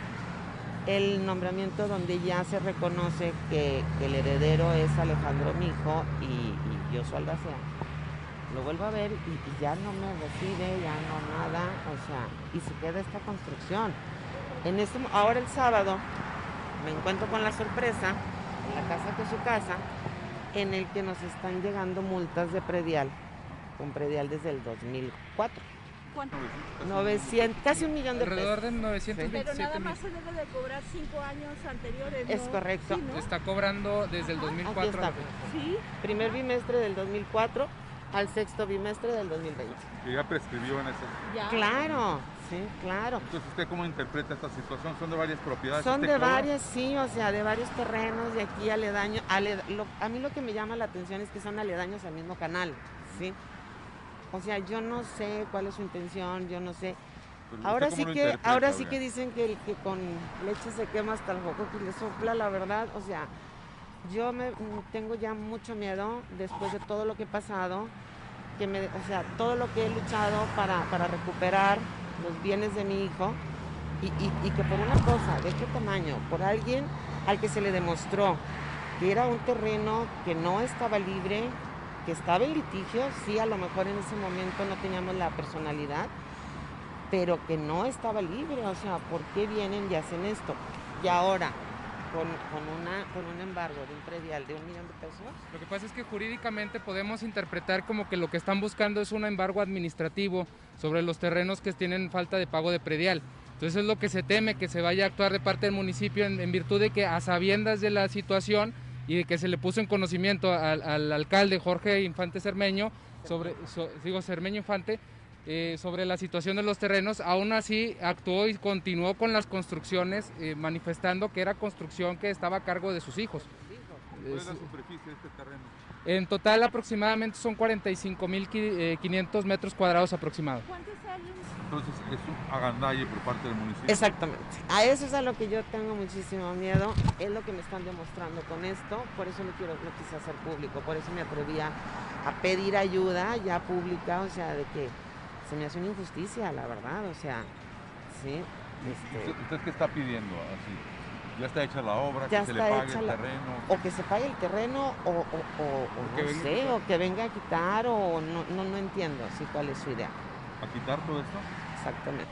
el nombramiento donde ya se reconoce que, el heredero es Alejandro Mijo y, y yo soy Aldacea. Lo vuelvo a ver y, ya no me recibe, ya no nada, o sea, y se queda esta construcción. En este, ahora el sábado me encuentro con la sorpresa en la casa que es su casa, en el que nos están llegando multas de predial, con predial desde el 2004 ¿Cuánto? 900, casi un millón de pesos.
Alrededor de 927
Pero nada más se debe de cobrar cinco años anteriores.
Es correcto.
Está cobrando desde el 2004.
¿Sí?
Primer bimestre del 2004 al sexto bimestre del 2020.
¿Y ya prescribió en ese?
Ya. Claro, sí, claro.
Entonces, ¿usted cómo interpreta esta situación? ¿Son de varias propiedades?
Son de varias, sí, o sea, de varios terrenos, de aquí aledaño. a mí lo que me llama la atención es que son aledaños al mismo canal, ¿sí? O sea, yo no sé cuál es su intención, yo no sé. Ahora sí que, ahora sí que dicen que que con leche se quema hasta el foco que le sopla, la verdad, o sea, yo me tengo ya mucho miedo después de todo lo que he pasado, que me, o sea, todo lo que he luchado para, para recuperar los bienes de mi hijo y, y, que por una cosa de qué tamaño, por alguien al que se le demostró que era un terreno que no estaba libre, que estaba en litigio, sí, a lo mejor en ese momento no teníamos la personalidad, pero que no estaba libre, o sea, ¿por qué vienen y hacen esto? Y ahora, con, una, con un embargo de un predial de un millón de pesos.
Lo que pasa es que jurídicamente podemos interpretar como que lo que están buscando es un embargo administrativo sobre los terrenos que tienen falta de pago de predial. Entonces es lo que se teme que se vaya a actuar de parte del municipio en, en virtud de que a sabiendas de la situación y de que se le puso en conocimiento al, alcalde Jorge Infante Cermeño, sobre, digo Cermeño Infante, eh, sobre la situación de los terrenos, aún así actuó y continuó con las construcciones, eh, manifestando que era construcción que estaba a cargo de sus hijos.
¿Cuál es la superficie de este terreno?
En total aproximadamente son 45.500 eh, metros cuadrados aproximados.
¿Cuántos años
entonces es un agandalle por parte del municipio.
Exactamente. A eso es a lo que yo tengo muchísimo miedo. Es lo que me están demostrando con esto. Por eso lo, quiero, lo quise hacer público. Por eso me atrevía a pedir ayuda ya pública. O sea, de que se me hace una injusticia, la verdad. O sea, sí.
Este... ¿Usted, qué está pidiendo? Así, ¿Ya está hecha la obra? ¿Que se le pague el terreno?
O que se pague el terreno, o, o, o, no sé, o que venga a quitar, o no, no, no entiendo así cuál es su idea.
¿A quitar todo esto?
Exactamente.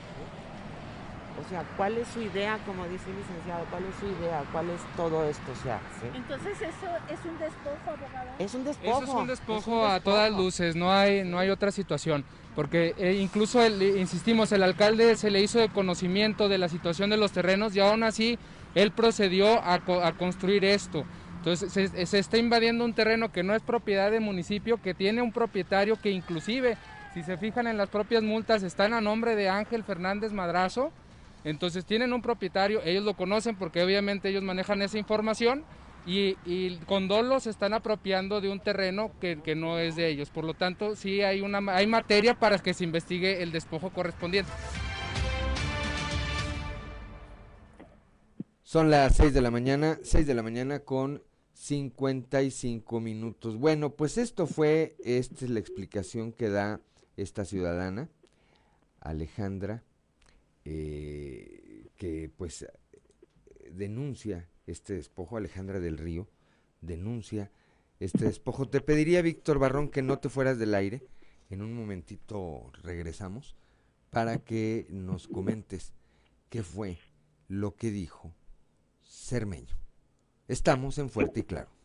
O sea, ¿cuál es su idea, como dice el licenciado? ¿Cuál es su idea? ¿Cuál es todo esto? O sea,
Entonces, ¿eso es un despojo, abogado?
Es un despojo.
Eso es un despojo, a todas luces, no hay, no hay otra situación. Porque eh, incluso, insistimos, el alcalde se le hizo de conocimiento de la situación de los terrenos y aún así él procedió a, a construir esto. Entonces se, se, está invadiendo un terreno que no es propiedad del municipio, que tiene un propietario que inclusive si se fijan en las propias multas, están a nombre de Ángel Fernández Madrazo. Entonces tienen un propietario, ellos lo conocen porque obviamente ellos manejan esa información y, con dolo se están apropiando de un terreno que, no es de ellos. Por lo tanto, sí hay, una, hay materia para que se investigue el despojo correspondiente.
Son las 6 de la mañana, 6 de la mañana con 55 minutos. Bueno, pues esto fue, esta es la explicación que da esta ciudadana, Alejandra, eh, que pues denuncia este despojo, Alejandra del Río, denuncia este despojo. Te pediría, Víctor Barrón, que no te fueras del aire. En un momentito regresamos para que nos comentes qué fue lo que dijo Cermeño. Estamos en Fuerte y Claro.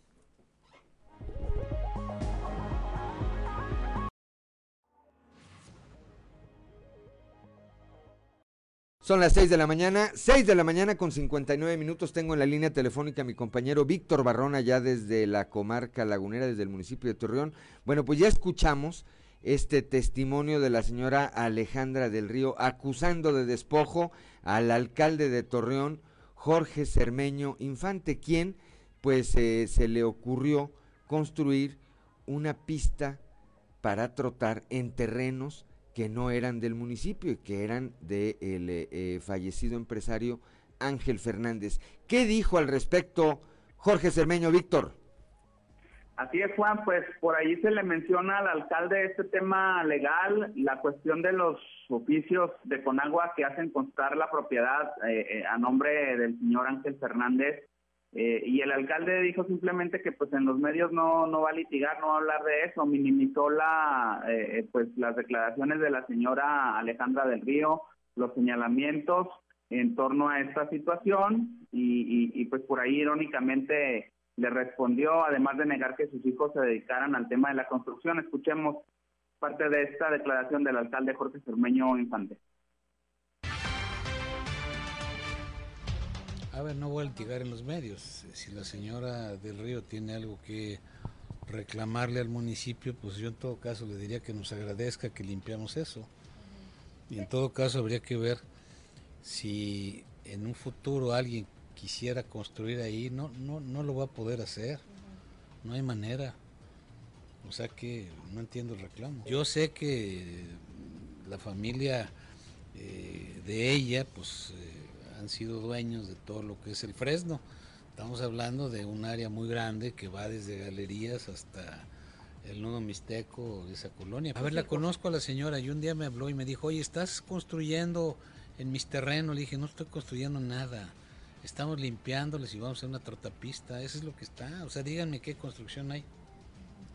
Son las 6 de la mañana, 6 de la mañana con 59 minutos. Tengo en la línea telefónica a mi compañero Víctor Barrón, allá desde la comarca lagunera, desde el municipio de Torreón. Bueno, pues ya escuchamos este testimonio de la señora Alejandra del Río acusando de despojo al alcalde de Torreón, Jorge Cermeño Infante, quien pues eh, se le ocurrió construir una pista para trotar en terrenos que no eran del municipio y que eran del de eh, fallecido empresario Ángel Fernández. ¿Qué dijo al respecto Jorge Cermeño Víctor?
Así es, Juan, pues por ahí se le menciona al alcalde este tema legal, la cuestión de los oficios de Conagua que hacen constar la propiedad eh, eh, a nombre del señor Ángel Fernández. Eh, y el alcalde dijo simplemente que pues en los medios no, no va a litigar, no va a hablar de eso, minimizó la, pues las declaraciones de la señora Alejandra del Río, los señalamientos en torno a esta situación y, y pues por ahí irónicamente le respondió, además de negar que sus hijos se dedicaran al tema de la construcción. Escuchemos parte de esta declaración del alcalde Jorge Cermeño Infante.
A ver, no voy a litigar en los medios. Si la señora del Río tiene algo que reclamarle al municipio, pues yo en todo caso le diría que nos agradezca que limpiamos eso. Y en todo caso habría que ver si en un futuro alguien quisiera construir ahí, no, no, no lo va a poder hacer. No hay manera. O sea que no entiendo el reclamo. Yo sé que la familia eh, de ella, pues eh, han sido dueños de todo lo que es el Fresno. Estamos hablando de un área muy grande que va desde galerías hasta el nudo mixteco de esa colonia. A ver, la conozco a la señora y un día me habló y me dijo, oye, ¿estás construyendo en mis terrenos? Le dije, no estoy construyendo nada estamos limpiándoles y vamos a hacer una trotapista, eso es lo que está. O sea, díganme qué construcción hay.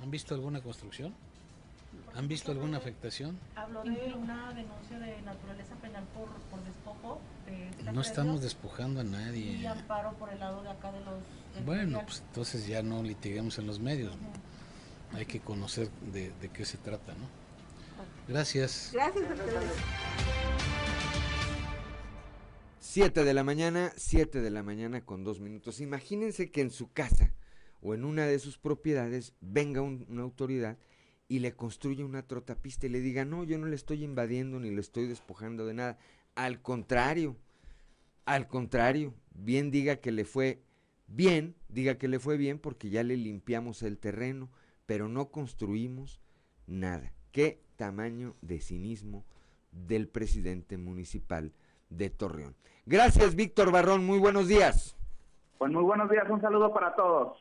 ¿Han visto alguna construcción? ¿Han visto alguna afectación?
Habló de una denuncia de naturaleza penal por, por despojo.
no estamos despojando a nadie.
Y amparo por el lado de acá de los...
bueno, pues entonces ya no litiguemos en los medios. Hay que conocer de, de, qué se trata, ¿no? Gracias.
Gracias a ustedes.
7 de la mañana, 7 de la mañana con dos minutos. Imagínense que en su casa o en una de sus propiedades venga una autoridad y le construya una trotapista y le diga, no, yo no le estoy invadiendo ni le estoy despojando de nada. Al contrario, al contrario, bien diga que le fue bien, diga que le fue bien porque ya le limpiamos el terreno, pero no construimos nada. ¿Qué tamaño de cinismo del presidente municipal de Torreón? Gracias, Víctor Barrón. Muy buenos días.
Pues muy buenos días. Un saludo para todos.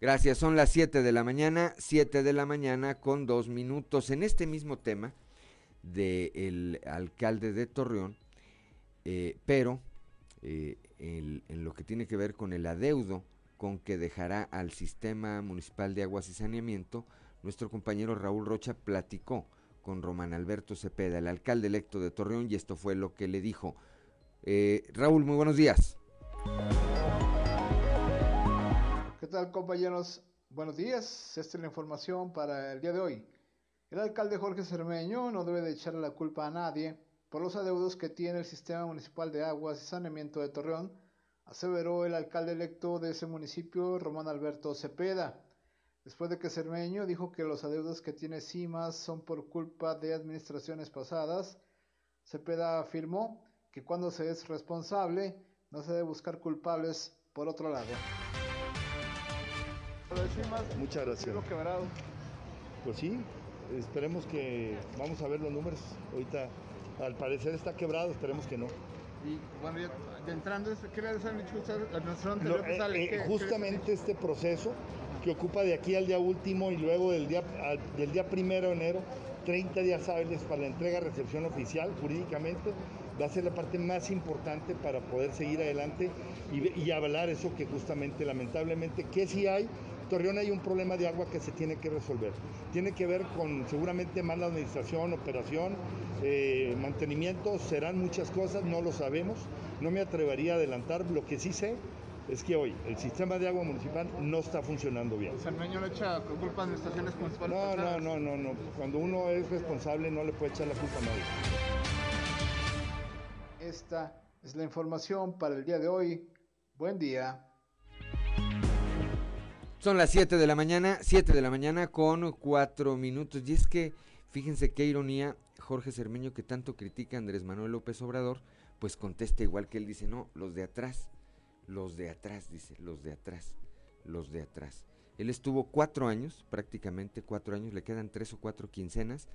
Gracias. Son las 7 de la mañana, 7 de la mañana con dos minutos. En este mismo tema del alcalde de Torreón, eh, pero eh, en lo que tiene que ver con el adeudo con que dejará al sistema municipal de aguas y saneamiento, nuestro compañero Raúl Rocha platicó con Román Alberto Cepeda, el alcalde electo de Torreón, y esto fue lo que le dijo. Eh, Raúl, muy buenos días.
¿Qué tal compañeros? Buenos días. Esta es la información para el día de hoy. El alcalde Jorge Cermeño no debe de echarle la culpa a nadie por los adeudos que tiene el sistema municipal de aguas y saneamiento de Torreón, aseveró el alcalde electo de ese municipio, Román Alberto Cepeda. Después de que Cermeño dijo que los adeudos que tiene CIMAS son por culpa de administraciones pasadas, Cepeda afirmó que cuando se es responsable no se debe buscar culpables por otro lado.
Muchas gracias. Pues sí, esperemos que vamos a ver los números. Ahorita al parecer está quebrado, esperemos que no.
Y bueno, ya entrando, ¿qué les han dicho ustedes?
Eh, eh, justamente este proceso que ocupa de aquí al día último y luego del día, del día primero de enero, 30 días hábiles para la entrega recepción oficial jurídicamente, va a ser la parte más importante para poder seguir adelante y, hablar eso que justamente, lamentablemente, que si hay, Torreón hay un problema de agua que se tiene que resolver. Tiene que ver con seguramente mala administración, operación, eh, mantenimiento, serán muchas cosas, no lo sabemos, no me atrevería a adelantar, lo que sí sé es que hoy el sistema de agua municipal no está funcionando bien.
¿El le echa culpa a administraciones municipales?
No, no, no, no, no. Cuando uno es responsable no le puede echar la culpa a nadie.
Esta es la información para el día de hoy. Buen día.
Son las 7 de la mañana, 7 de la mañana con 4 minutos. Y es que, Fíjense qué ironía, Jorge Cermeño, que tanto critica a Andrés Manuel López Obrador, pues contesta igual que él dice, no, los de atrás, los de atrás, dice, los de atrás, los de atrás. Él estuvo cuatro años, prácticamente cuatro años, le quedan tres o cuatro quincenas,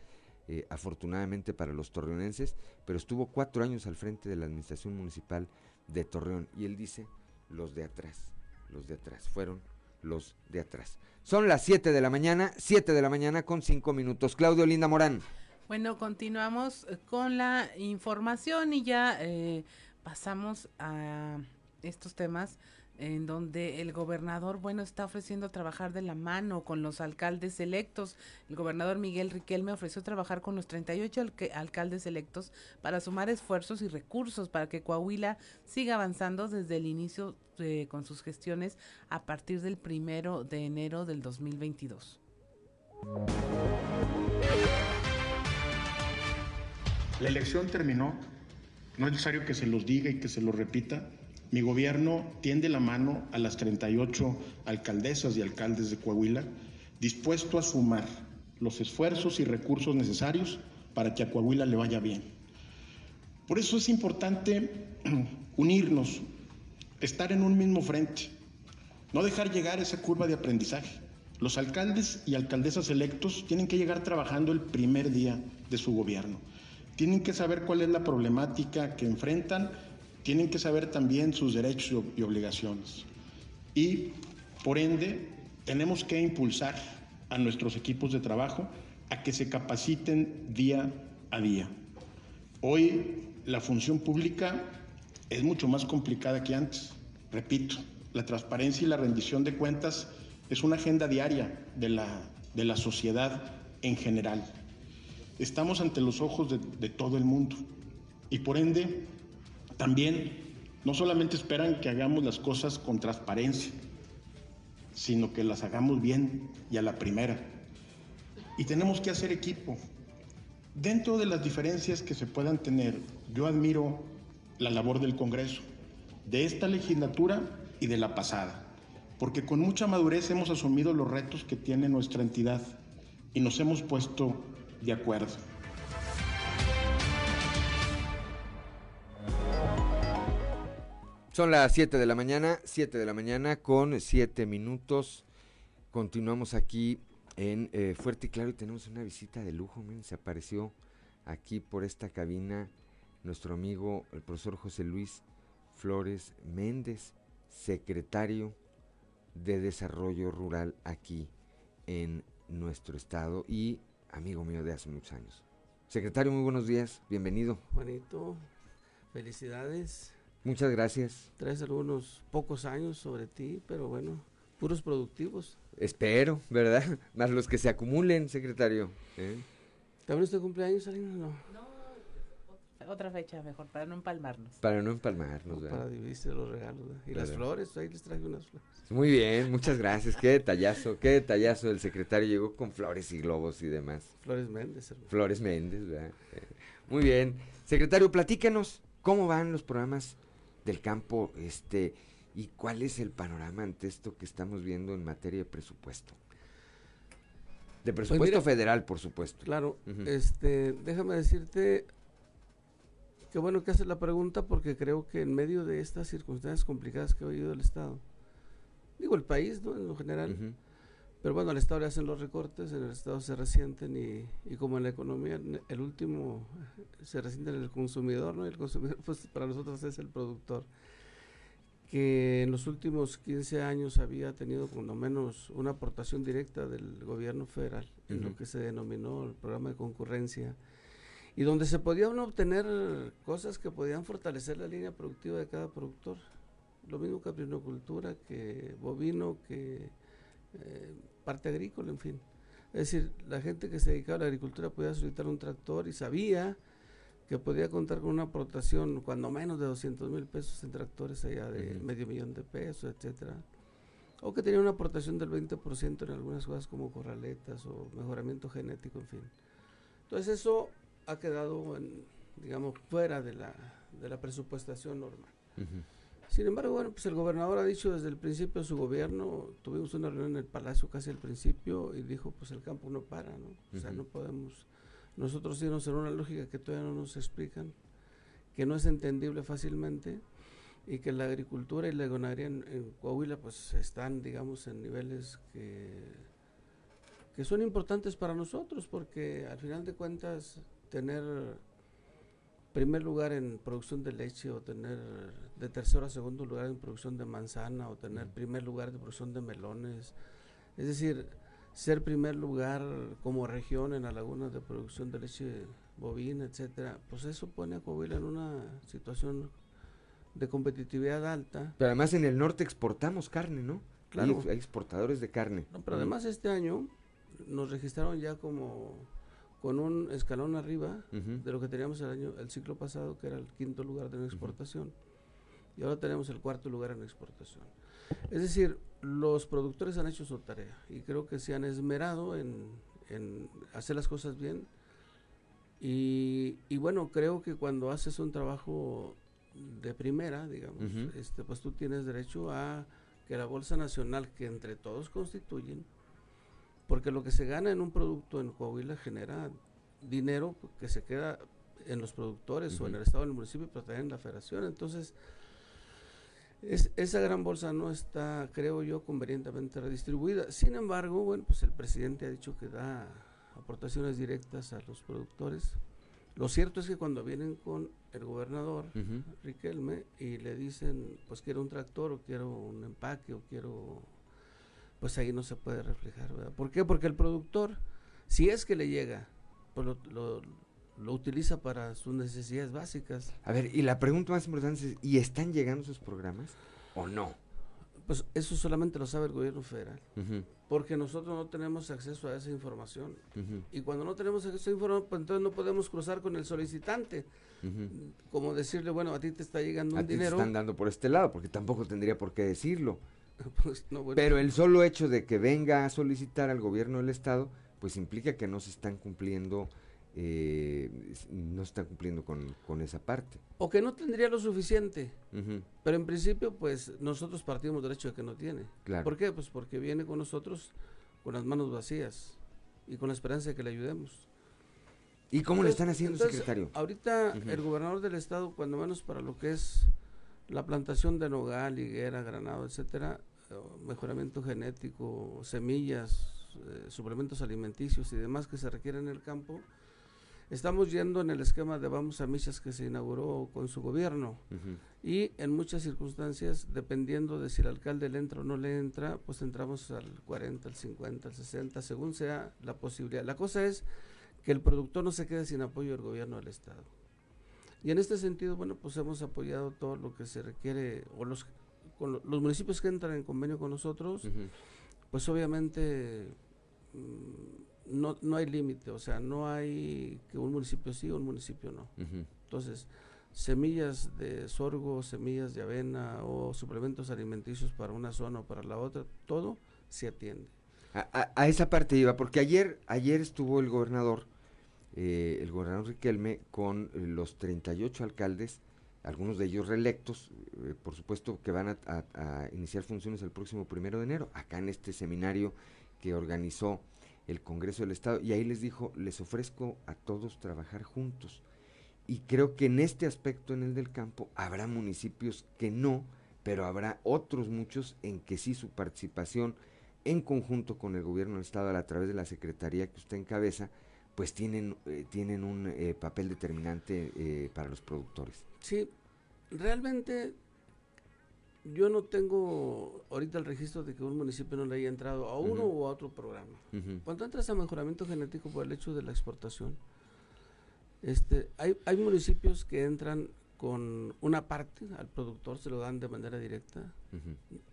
eh, afortunadamente para los torreonenses, pero estuvo cuatro años al frente de la administración municipal de Torreón. Y él dice, los de atrás, los de atrás, fueron los de atrás. Son las 7 de la mañana, 7 de la mañana con 5 minutos. Claudio Linda Morán.
Bueno, continuamos con la información y ya eh, pasamos a estos temas en donde el gobernador, bueno, está ofreciendo trabajar de la mano con los alcaldes electos. El gobernador Miguel Riquelme ofreció trabajar con los 38 alcaldes electos para sumar esfuerzos y recursos para que Coahuila siga avanzando desde el inicio eh, con sus gestiones a partir del primero de enero del 2022.
La elección terminó, no es necesario que se los diga y que se lo repita mi gobierno tiende la mano a las 38 alcaldesas y alcaldes de Coahuila, dispuesto a sumar los esfuerzos y recursos necesarios para que a Coahuila le vaya bien. Por eso es importante unirnos, estar en un mismo frente, no dejar llegar esa curva de aprendizaje. Los alcaldes y alcaldesas electos tienen que llegar trabajando el primer día de su gobierno. Tienen que saber cuál es la problemática que enfrentan tienen que saber también sus derechos y obligaciones. Y, por ende, tenemos que impulsar a nuestros equipos de trabajo a que se capaciten día a día. Hoy la función pública es mucho más complicada que antes. Repito, la transparencia y la rendición de cuentas es una agenda diaria de la, de la sociedad en general. Estamos ante los ojos de, de todo el mundo y por ende también no solamente esperan que hagamos las cosas con transparencia, sino que las hagamos bien y a la primera. Y tenemos que hacer equipo. Dentro de las diferencias que se puedan tener, yo admiro la labor del Congreso, de esta legislatura y de la pasada, porque con mucha madurez hemos asumido los retos que tiene nuestra entidad y nos hemos puesto de acuerdo.
Son las 7 de la mañana, 7 de la mañana con 7 minutos. Continuamos aquí en eh, Fuerte y Claro y tenemos una visita de lujo. Se apareció aquí por esta cabina nuestro amigo el profesor José Luis Flores Méndez, secretario de Desarrollo Rural aquí en nuestro estado y amigo mío de hace muchos años. Secretario, muy buenos días, bienvenido.
Juanito, felicidades
Muchas gracias.
Traes algunos pocos años sobre ti, pero bueno, puros productivos.
Espero, ¿verdad? Más los que se acumulen, secretario. ¿eh?
¿También usted cumpleaños, Salinas?
No. no. Otra fecha mejor, para no empalmarnos.
Para no empalmarnos,
¿verdad? Para dividirse los regalos. ¿verdad? Y las flores, ahí les traje unas flores.
Muy bien, muchas gracias. Qué detallazo, qué detallazo del secretario. Llegó con flores y globos y demás.
Flores Méndez.
Hermano. Flores Méndez, ¿verdad? Eh, muy bien. Secretario, platícanos, ¿cómo van los programas del campo, este, y cuál es el panorama ante esto que estamos viendo en materia de presupuesto. De pues presupuesto federal, por supuesto.
Claro, este, déjame decirte que bueno que haces la pregunta porque creo que en medio de estas circunstancias complicadas que ha vivido el Estado, digo el país, ¿no? En lo general, pero bueno, al Estado le hacen los recortes, en el Estado se resienten y, y, como en la economía, el último se resiente en el consumidor, ¿no? Y el consumidor, pues para nosotros es el productor. Que en los últimos 15 años había tenido por lo menos una aportación directa del gobierno federal, en lo que se denominó el programa de concurrencia, y donde se podían obtener cosas que podían fortalecer la línea productiva de cada productor. Lo mismo que aprinocultura, que bovino, que eh, parte agrícola, en fin. Es decir, la gente que se dedicaba a la agricultura podía solicitar un tractor y sabía que podía contar con una aportación cuando menos de 200 mil pesos en tractores allá de medio millón de pesos, etcétera. O que tenía una aportación del 20% en algunas cosas como corraletas o mejoramiento genético, en fin. Entonces eso ha quedado, en, digamos, fuera de la, de la presupuestación normal. Sin embargo, bueno, pues el gobernador ha dicho desde el principio de su gobierno, tuvimos una reunión en el Palacio casi al principio y dijo, pues el campo no para, ¿no? O sea, no podemos nosotros seguimos en una lógica que todavía no nos explican, que no es entendible fácilmente y que la agricultura y la ganadería en, Coahuila pues están digamos en niveles que, que son importantes para nosotros porque al final de cuentas tener primer lugar en producción de leche o tener de tercero a segundo lugar en producción de manzana o tener primer lugar de producción de melones. Es decir, ser primer lugar como región en la laguna de producción de leche bovina, etcétera, pues eso pone a Coahuila en una situación de competitividad alta.
Pero además en el norte exportamos carne, ¿no? Claro. Hay, exportadores de carne.
pero además este año nos registraron ya como con un escalón arriba de lo que teníamos el año el ciclo pasado que era el quinto lugar de exportación. Y ahora tenemos el cuarto lugar en exportación. Es decir los productores han hecho su tarea y creo que se han esmerado en, hacer las cosas bien. Y, bueno creo que cuando haces un trabajo de primera digamos este pues tú tienes derecho a que la bolsa nacional que entre todos constituyen porque lo que se gana en un producto en Coahuila genera dinero que se queda en los productores o en el estado del municipio, pero también en la federación. Entonces, es, esa gran bolsa no está, creo yo, convenientemente redistribuida. Sin embargo, bueno, pues el presidente ha dicho que da aportaciones directas a los productores. Lo cierto es que cuando vienen con el gobernador, Riquelme, y le dicen, pues quiero un tractor o quiero un empaque o quiero pues ahí no se puede reflejar, ¿verdad? ¿Por qué? Porque el productor, si es que le llega, pues lo, utiliza para sus necesidades básicas.
A ver, y la pregunta más importante es, ¿y están llegando esos programas o no?
Pues eso solamente lo sabe el gobierno federal, porque nosotros no tenemos acceso a esa información. Y cuando no tenemos acceso a esa información, pues entonces no podemos cruzar con el solicitante. Como decirle, bueno, a ti te está llegando un dinero.
Te están dando por este lado, porque tampoco tendría por qué decirlo. Pues, Pero el solo hecho de que venga a solicitar al gobierno del estado, pues implica que no se están cumpliendo, eh, no están cumpliendo con, esa parte.
O que no tendría lo suficiente. Pero en principio, pues nosotros partimos del hecho de que no tiene. ¿Por qué? Pues porque viene con nosotros con las manos vacías y con la esperanza de que le ayudemos.
¿Y cómo le están haciendo, secretario?
Ahorita el gobernador del estado, cuando menos para lo que es la plantación de nogal, higuera, granado, etcétera, mejoramiento genético, semillas, eh, suplementos alimenticios y demás que se requieren en el campo, estamos yendo en el esquema de Vamos a Michas que se inauguró con su gobierno. Y en muchas circunstancias, dependiendo de si el alcalde le entra o no le entra, pues entramos al 40, al 50, al 60, según sea la posibilidad. La cosa es que el productor no se quede sin apoyo del gobierno del Estado. Y en este sentido, bueno, pues hemos apoyado todo lo que se requiere, o los, los municipios que entran en convenio con nosotros, pues obviamente mm, no, no hay límite, o sea, no hay que un municipio sí o un municipio no. Entonces, semillas de sorgo, semillas de avena o suplementos alimenticios para una zona o para la otra, todo se atiende.
A, a esa parte iba, porque ayer, ayer estuvo el gobernador eh, el gobernador Riquelme con los 38 alcaldes, algunos de ellos reelectos, eh, por supuesto que van a, iniciar funciones el próximo primero de enero, acá en este seminario que organizó el Congreso del Estado, y ahí les dijo, les ofrezco a todos trabajar juntos. Y creo que en este aspecto, en el del campo, habrá municipios que no, pero habrá otros muchos en que sí su participación en conjunto con el gobierno del Estado a través de la Secretaría que usted encabeza, pues tienen, eh, tienen un eh, papel determinante para los productores.
Sí, realmente yo no tengo ahorita el registro de que un municipio no le haya entrado a uno o a otro programa. Cuando entras a mejoramiento genético por el hecho de la exportación, este, hay, hay municipios que entran con una parte al productor, se lo dan de manera directa.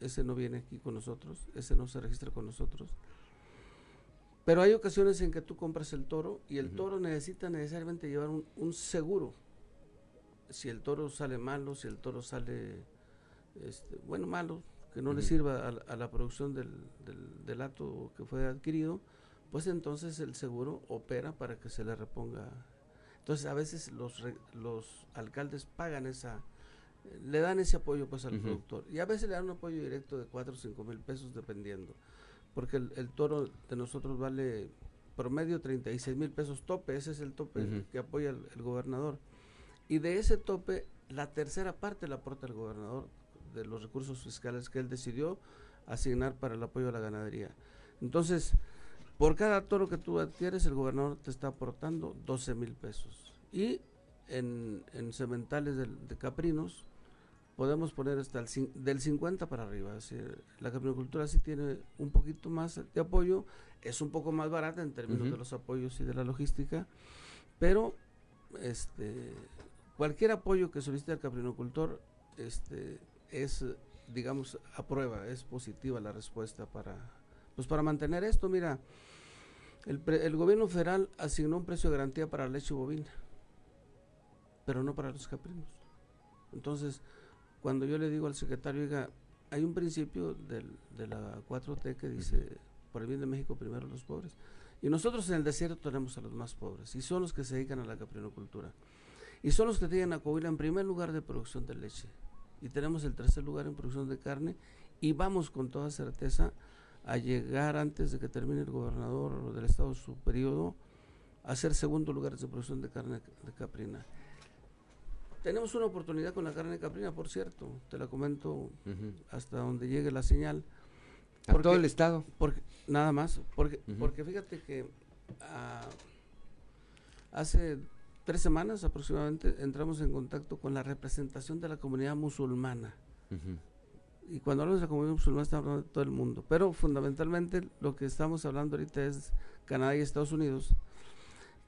Ese no viene aquí con nosotros, ese no se registra con nosotros. Pero hay ocasiones en que tú compras el toro y el toro necesita necesariamente llevar un, seguro. Si el toro sale malo, si el toro sale, este, bueno, malo, que no le sirva a, la producción del, del, hato que fue adquirido, pues entonces el seguro opera para que se le reponga. Entonces a veces los, los alcaldes pagan esa, le dan ese apoyo pues al productor. Y a veces le dan un apoyo directo de 4 o 5 mil pesos dependiendo. Porque el, toro de nosotros vale promedio 36 mil pesos tope, ese es el tope que apoya el, gobernador. Y de ese tope, la tercera parte la aporta el gobernador de los recursos fiscales que él decidió asignar para el apoyo a la ganadería. Entonces, por cada toro que tú adquieres, el gobernador te está aportando 12 mil pesos. Y en, en cementales de, caprinos, podemos poner hasta el, del 50 para arriba. la caprinocultura sí tiene un poquito más de apoyo, es un poco más barata en términos de los apoyos y de la logística, pero este cualquier apoyo que solicite el caprinocultor este es digamos aprueba, es positiva la respuesta para pues para mantener esto, mira, el, el gobierno federal asignó un precio de garantía para la leche bovina, pero no para los caprinos. Entonces, cuando yo le digo al secretario, oiga, hay un principio del, de la 4T que dice, por el bien de México primero los pobres. Y nosotros en el desierto tenemos a los más pobres, y son los que se dedican a la caprinocultura. Y son los que tienen a Coahuila en primer lugar de producción de leche. Y tenemos el tercer lugar en producción de carne. Y vamos con toda certeza a llegar antes de que termine el gobernador del estado su periodo a ser segundo lugar de producción de carne de caprina. Tenemos una oportunidad con la carne de caprina, por cierto, te la comento hasta donde llegue la señal.
¿A todo el estado?
Porque, nada más, porque, porque fíjate que ah, hace tres semanas aproximadamente entramos en contacto con la representación de la comunidad musulmana. Y cuando hablamos de la comunidad musulmana estamos hablando de todo el mundo. Pero fundamentalmente lo que estamos hablando ahorita es Canadá y Estados Unidos,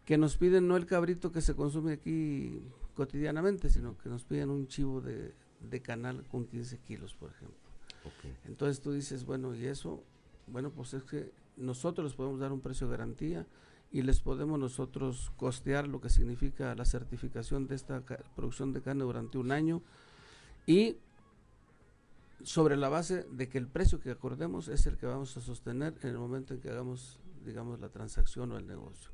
que nos piden no el cabrito que se consume aquí cotidianamente, sino que nos piden un chivo de, canal con 15 kilos, por ejemplo. Entonces tú dices, bueno, y eso, bueno, pues es que nosotros les podemos dar un precio de garantía y les podemos nosotros costear lo que significa la certificación de esta producción de carne durante un año y sobre la base de que el precio que acordemos es el que vamos a sostener en el momento en que hagamos, digamos, la transacción o el negocio.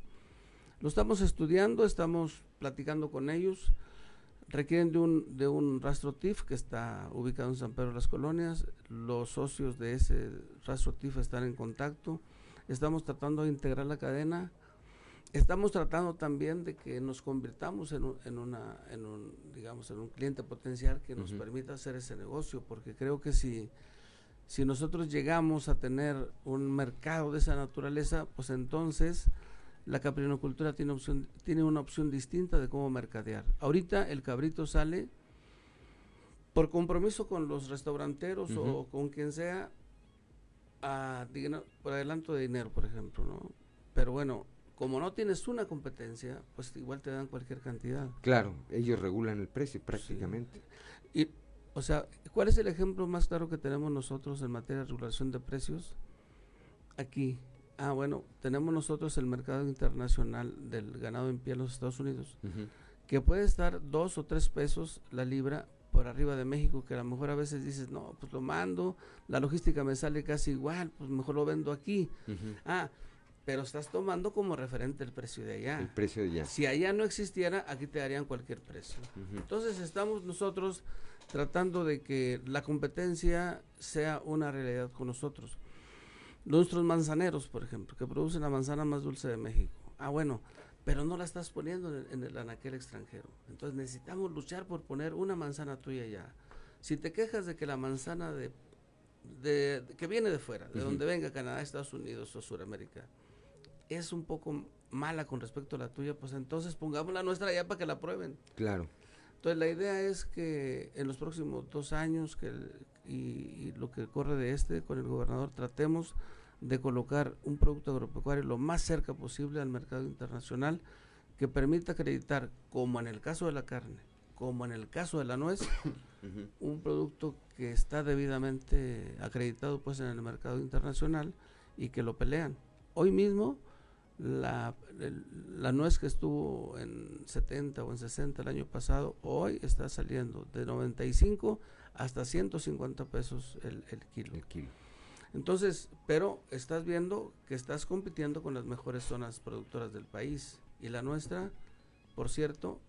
Lo estamos estudiando, estamos platicando con ellos. Requieren de un, de un rastro TIF que está ubicado en San Pedro de las Colonias. Los socios de ese rastro TIF están en contacto. Estamos tratando de integrar la cadena. Estamos tratando también de que nos convirtamos en, un, en una, en un, digamos, en un cliente potencial que nos permita hacer ese negocio, porque creo que si, si nosotros llegamos a tener un mercado de esa naturaleza, pues entonces la caprinocultura tiene, opción, tiene una opción distinta de cómo mercadear. Ahorita el cabrito sale por compromiso con los restauranteros o con quien sea, a, por adelanto de dinero, por ejemplo, ¿no? Pero bueno, como no tienes una competencia, pues igual te dan cualquier cantidad.
Claro, ellos regulan el precio prácticamente.
Y, o sea, ¿cuál es el ejemplo más claro que tenemos nosotros en materia de regulación de precios? Aquí, Ah, bueno, tenemos nosotros el mercado internacional del ganado en pie en los Estados Unidos, que puede estar dos o tres pesos la libra por arriba de México, que a lo mejor a veces dices, no, pues lo mando, la logística me sale casi igual, pues mejor lo vendo aquí. Ah, pero estás tomando como referente el precio de allá.
El precio de allá.
Si allá no existiera, aquí te darían cualquier precio. Entonces estamos nosotros tratando de que la competencia sea una realidad con nosotros. Nuestros manzaneros, por ejemplo, que producen la manzana más dulce de México. Ah, bueno, pero no la estás poniendo en, el anaquel extranjero. Entonces necesitamos luchar por poner una manzana tuya ya. Si te quejas de que la manzana de, de, que viene de fuera, de donde venga Canadá, Estados Unidos o Sudamérica, es un poco mala con respecto a la tuya, pues entonces pongamos la nuestra ya para que la prueben.
Claro.
Entonces la idea es que en los próximos dos años que y, lo que corre de este con el gobernador tratemos de colocar un producto agropecuario lo más cerca posible al mercado internacional que permita acreditar, como en el caso de la carne, como en el caso de la nuez, un producto que está debidamente acreditado pues en el mercado internacional y que lo pelean. Hoy mismo la, la nuez que estuvo en 70 o en 60 el año pasado, hoy está saliendo de 95 hasta 150 pesos el, el kilo.
El kilo.
Entonces, pero estás viendo que estás compitiendo con las mejores zonas productoras del país. Y la nuestra, por cierto,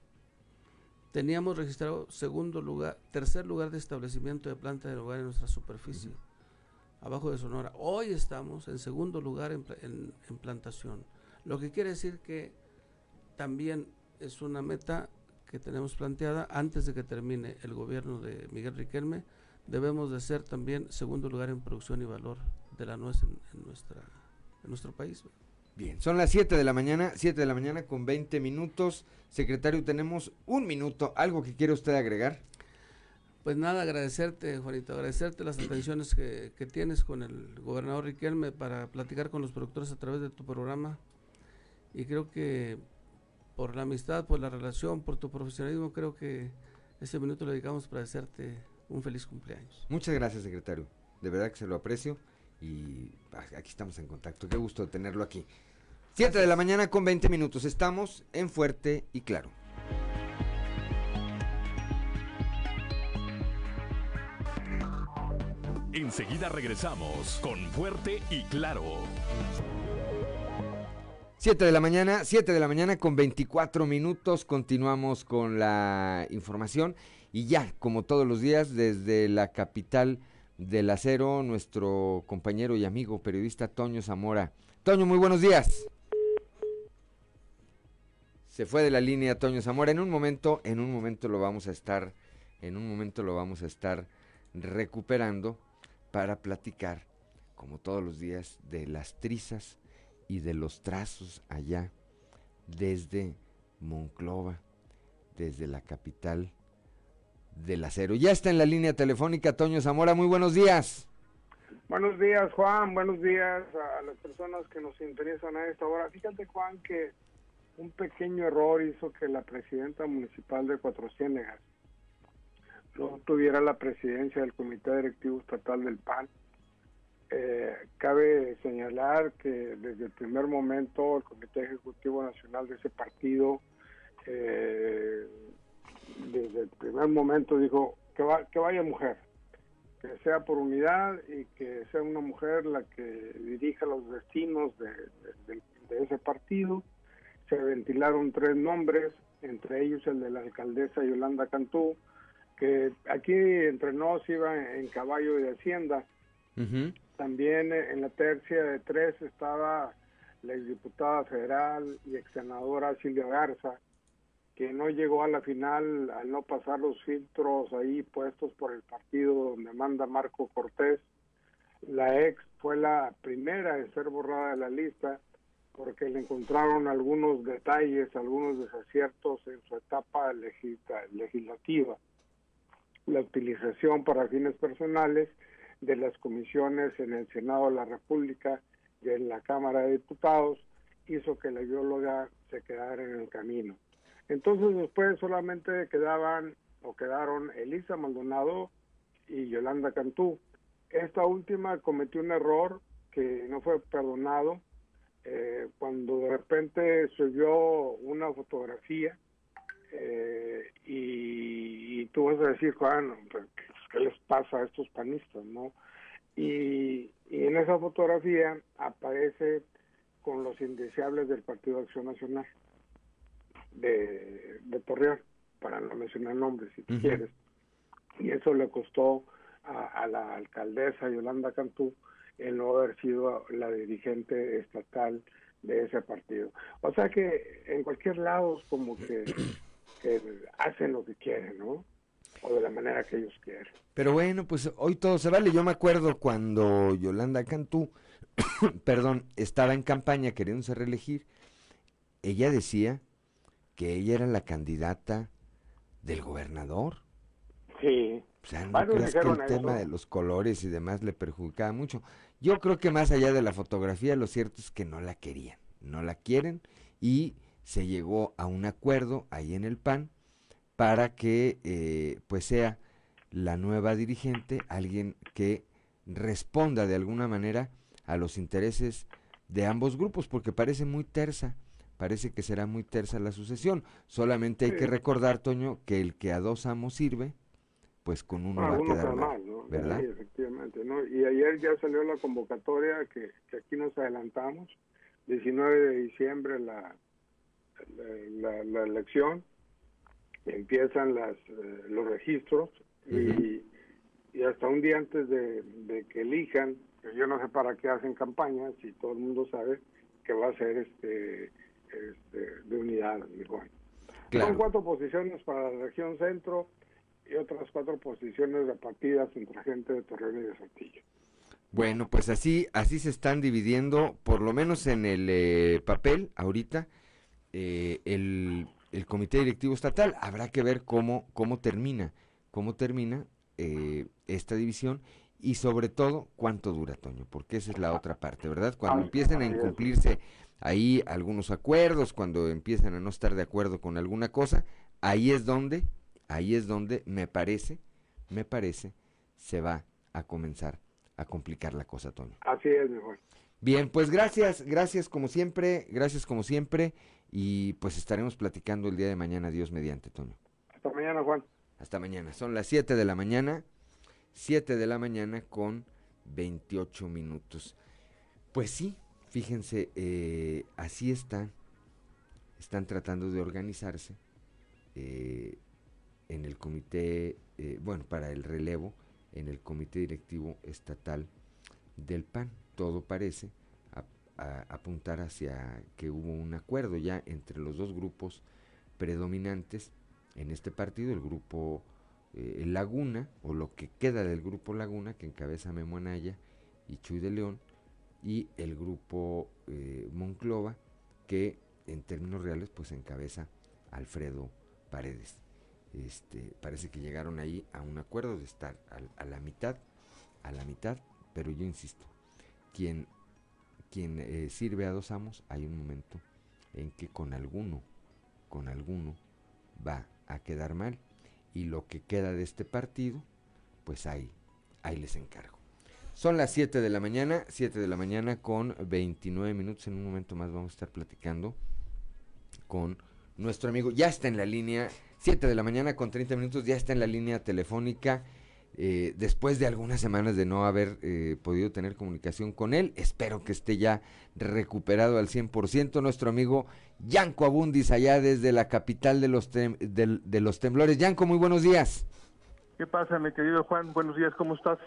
teníamos registrado segundo lugar, tercer lugar de establecimiento de planta de hogar en nuestra superficie, abajo de Sonora. Hoy estamos en segundo lugar en, en, plantación. Lo que quiere decir que también es una meta que tenemos planteada antes de que termine el gobierno de Miguel Riquelme, debemos de ser también segundo lugar en producción y valor de la nuez en, nuestra, en nuestro país.
Bien, son las 7 de la mañana, 7 de la mañana con 20 minutos. Secretario, tenemos un minuto. ¿Algo que quiere usted agregar?
Pues nada, agradecerte, Juanito, agradecerte las atenciones que, que, tienes con el gobernador Riquelme para platicar con los productores a través de tu programa. Y creo que por la amistad, por la relación, por tu profesionalismo, creo que este minuto lo dedicamos para hacerte un feliz cumpleaños.
Muchas gracias, secretario. De verdad que se lo aprecio y aquí estamos en contacto. Qué gusto tenerlo aquí. 7 de la mañana con 20 minutos. Estamos en Fuerte y Claro.
Enseguida regresamos con Fuerte y Claro.
7 de la mañana, 7 de la mañana con 24 minutos. Continuamos con la información y ya, como todos los días, desde la capital del acero, nuestro compañero y amigo periodista Toño Zamora. Toño, muy buenos días. Se fue de la línea Toño Zamora. En un momento, en un momento lo vamos a estar, en un momento lo vamos a estar recuperando para platicar, como todos los días, de las trizas y de los trazos allá desde Monclova, desde la capital del acero. Ya está en la línea telefónica Toño Zamora, muy buenos días.
Buenos días Juan, buenos días a las personas que nos interesan a esta hora. Fíjate Juan que un pequeño error hizo que la presidenta municipal de Cuatro Ciénegas no tuviera la presidencia del Comité Directivo Estatal del PAN. Eh, cabe señalar que desde el primer momento el Comité Ejecutivo Nacional de ese partido, eh, desde el primer momento dijo que, que vaya mujer, que sea por unidad y que sea una mujer la que dirija los destinos de ese partido se ventilaron tres nombres, entre ellos el de la alcaldesa Yolanda Cantú, que aquí entre nos iba en caballo de Hacienda. También en la tercia de tres estaba la exdiputada federal y ex senadora Silvia Garza, que no llegó a la final al no pasar los filtros ahí puestos por el partido donde manda Marco Cortés. La ex fue la primera en ser borrada de la lista porque le encontraron algunos detalles, algunos desaciertos en su etapa legislativa. La utilización para fines personales de las comisiones en el Senado de la República y en la Cámara de Diputados hizo que la bióloga se quedara en el camino. Entonces después solamente quedaban o quedaron Elisa Maldonado y Yolanda Cantú. Esta última cometió un error que no fue perdonado eh, cuando de repente subió una fotografía eh, y, tú vas a decir, Juan, ¿qué les pasa a estos panistas? no y, en esa fotografía aparece con los indeseables del Partido de Acción Nacional de, de Torreón, para no mencionar nombres si quieres. Y eso le costó a, a la alcaldesa Yolanda Cantú el no haber sido la dirigente estatal de ese partido. O sea que en cualquier lado como que, hacen lo que quieren, ¿no? O de la manera que ellos quieren.
Pero bueno, pues hoy todo se vale. Yo me acuerdo cuando Yolanda Cantú, perdón, estaba en campaña queriéndose reelegir, ella decía que ella era la candidata del gobernador.
Sí.
O sea, no crees que el tema de los colores y demás le perjudicaba mucho. Yo creo que más allá de la fotografía, lo cierto es que no la querían, no la quieren y se llegó a un acuerdo ahí en el PAN para que eh, pues sea la nueva dirigente, alguien que responda de alguna manera a los intereses de ambos grupos, porque parece muy tersa, parece que será muy tersa la sucesión. Solamente hay que recordar, Toño, que el que a dos amos sirve, pues con uno va a quedar mal, ¿verdad?
Sí, efectivamente, ¿no? Y ayer ya salió la convocatoria que, aquí nos adelantamos, 19 de diciembre la, la, elección, empiezan las, eh, los registros y, y, hasta un día antes de, que elijan, yo no sé para qué hacen campaña, si todo el mundo sabe que va a ser este, este de unidad. Son cuatro posiciones para la región centro y otras cuatro posiciones repartidas entre gente de Torreón y de Saltillo.
Bueno, pues así, así se están dividiendo, por lo menos en el eh, papel, ahorita, eh, el, comité directivo estatal. Habrá que ver cómo, cómo termina, cómo termina eh, esta división y sobre todo cuánto dura, Toño, porque esa es la otra parte, ¿verdad? Cuando empiecen a incumplirse ahí algunos acuerdos, cuando empiezan a no estar de acuerdo con alguna cosa, ahí es donde, ahí es donde me parece, me parece, se va a comenzar a complicar la cosa, Toño.
Así es, mejor.
Bien, pues gracias, gracias como siempre, gracias como siempre, y pues estaremos platicando el día de mañana, Dios mediante, Toño.
Hasta mañana, Juan.
Hasta mañana, son las 7 de la mañana, 7 de la mañana con 28 minutos. Pues sí, fíjense, eh, así están, están tratando de organizarse eh, en el comité, eh, bueno, para el relevo en el Comité Directivo Estatal del PAN. Todo parece apuntar hacia que hubo un acuerdo ya entre los dos grupos predominantes en este partido, el grupo eh, Laguna, o lo que queda del grupo Laguna, que encabeza Memo Anaya y Chuy de León, y el grupo eh, Monclova, que en términos reales pues encabeza Alfredo Paredes. Este, parece que llegaron ahí a un acuerdo de estar a, la mitad, a la mitad, pero yo insisto, quien, quien eh, sirve a dos amos, hay un momento en que con alguno, con alguno va a quedar mal y lo que queda de este partido, pues ahí, ahí les encargo. Son las 7 de la mañana, 7 de la mañana con 29 minutos. En un momento más vamos a estar platicando con nuestro amigo. Ya está en la línea 7 de la mañana con 30 minutos, ya está en la línea telefónica. Eh, después de algunas semanas de no haber eh, podido tener comunicación con él, espero que esté ya recuperado al 100%. Nuestro amigo Yanko Abundis, allá desde la capital de los, de, los temblores. Yanko, muy buenos días.
¿Qué pasa, mi querido Juan? Buenos días, ¿cómo estás?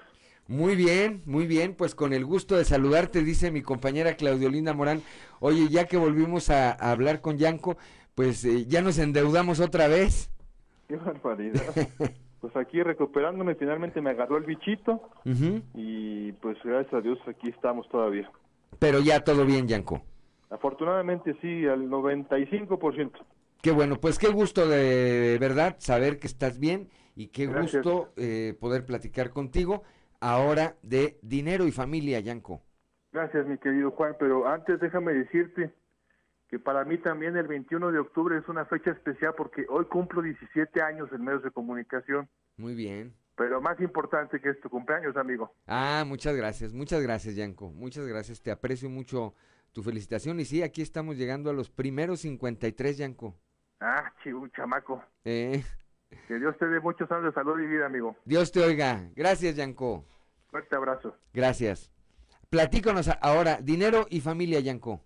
Muy bien, muy bien, pues con el gusto de saludarte, dice mi compañera Claudiolinda Morán. Oye, ya que volvimos a, a hablar con Yanko, pues eh, ya nos endeudamos otra vez.
Qué barbaridad. pues aquí recuperándome, finalmente me agarró el bichito y pues gracias a Dios aquí estamos todavía.
Pero ya todo bien, Yanko.
Afortunadamente sí, al 95%.
Qué bueno, pues qué gusto de verdad saber que estás bien y qué gusto eh, poder platicar contigo ahora de dinero y familia, Yanko.
Gracias, mi querido Juan, pero antes déjame decirte que para mí también el 21 de octubre es una fecha especial porque hoy cumplo 17 años en medios de comunicación.
Muy bien.
Pero más importante que es tu cumpleaños, amigo.
Ah, muchas gracias, muchas gracias, Yanko. Muchas gracias, te aprecio mucho tu felicitación. Y sí, aquí estamos llegando a los primeros 53, Yanko.
Ah, chivo, chamaco. Eh. Que Dios te dé muchos años de salud y vida, amigo.
Dios te oiga. Gracias, Yanko.
Fuerte abrazo.
Gracias. Platícanos ahora, dinero y familia, Yanko.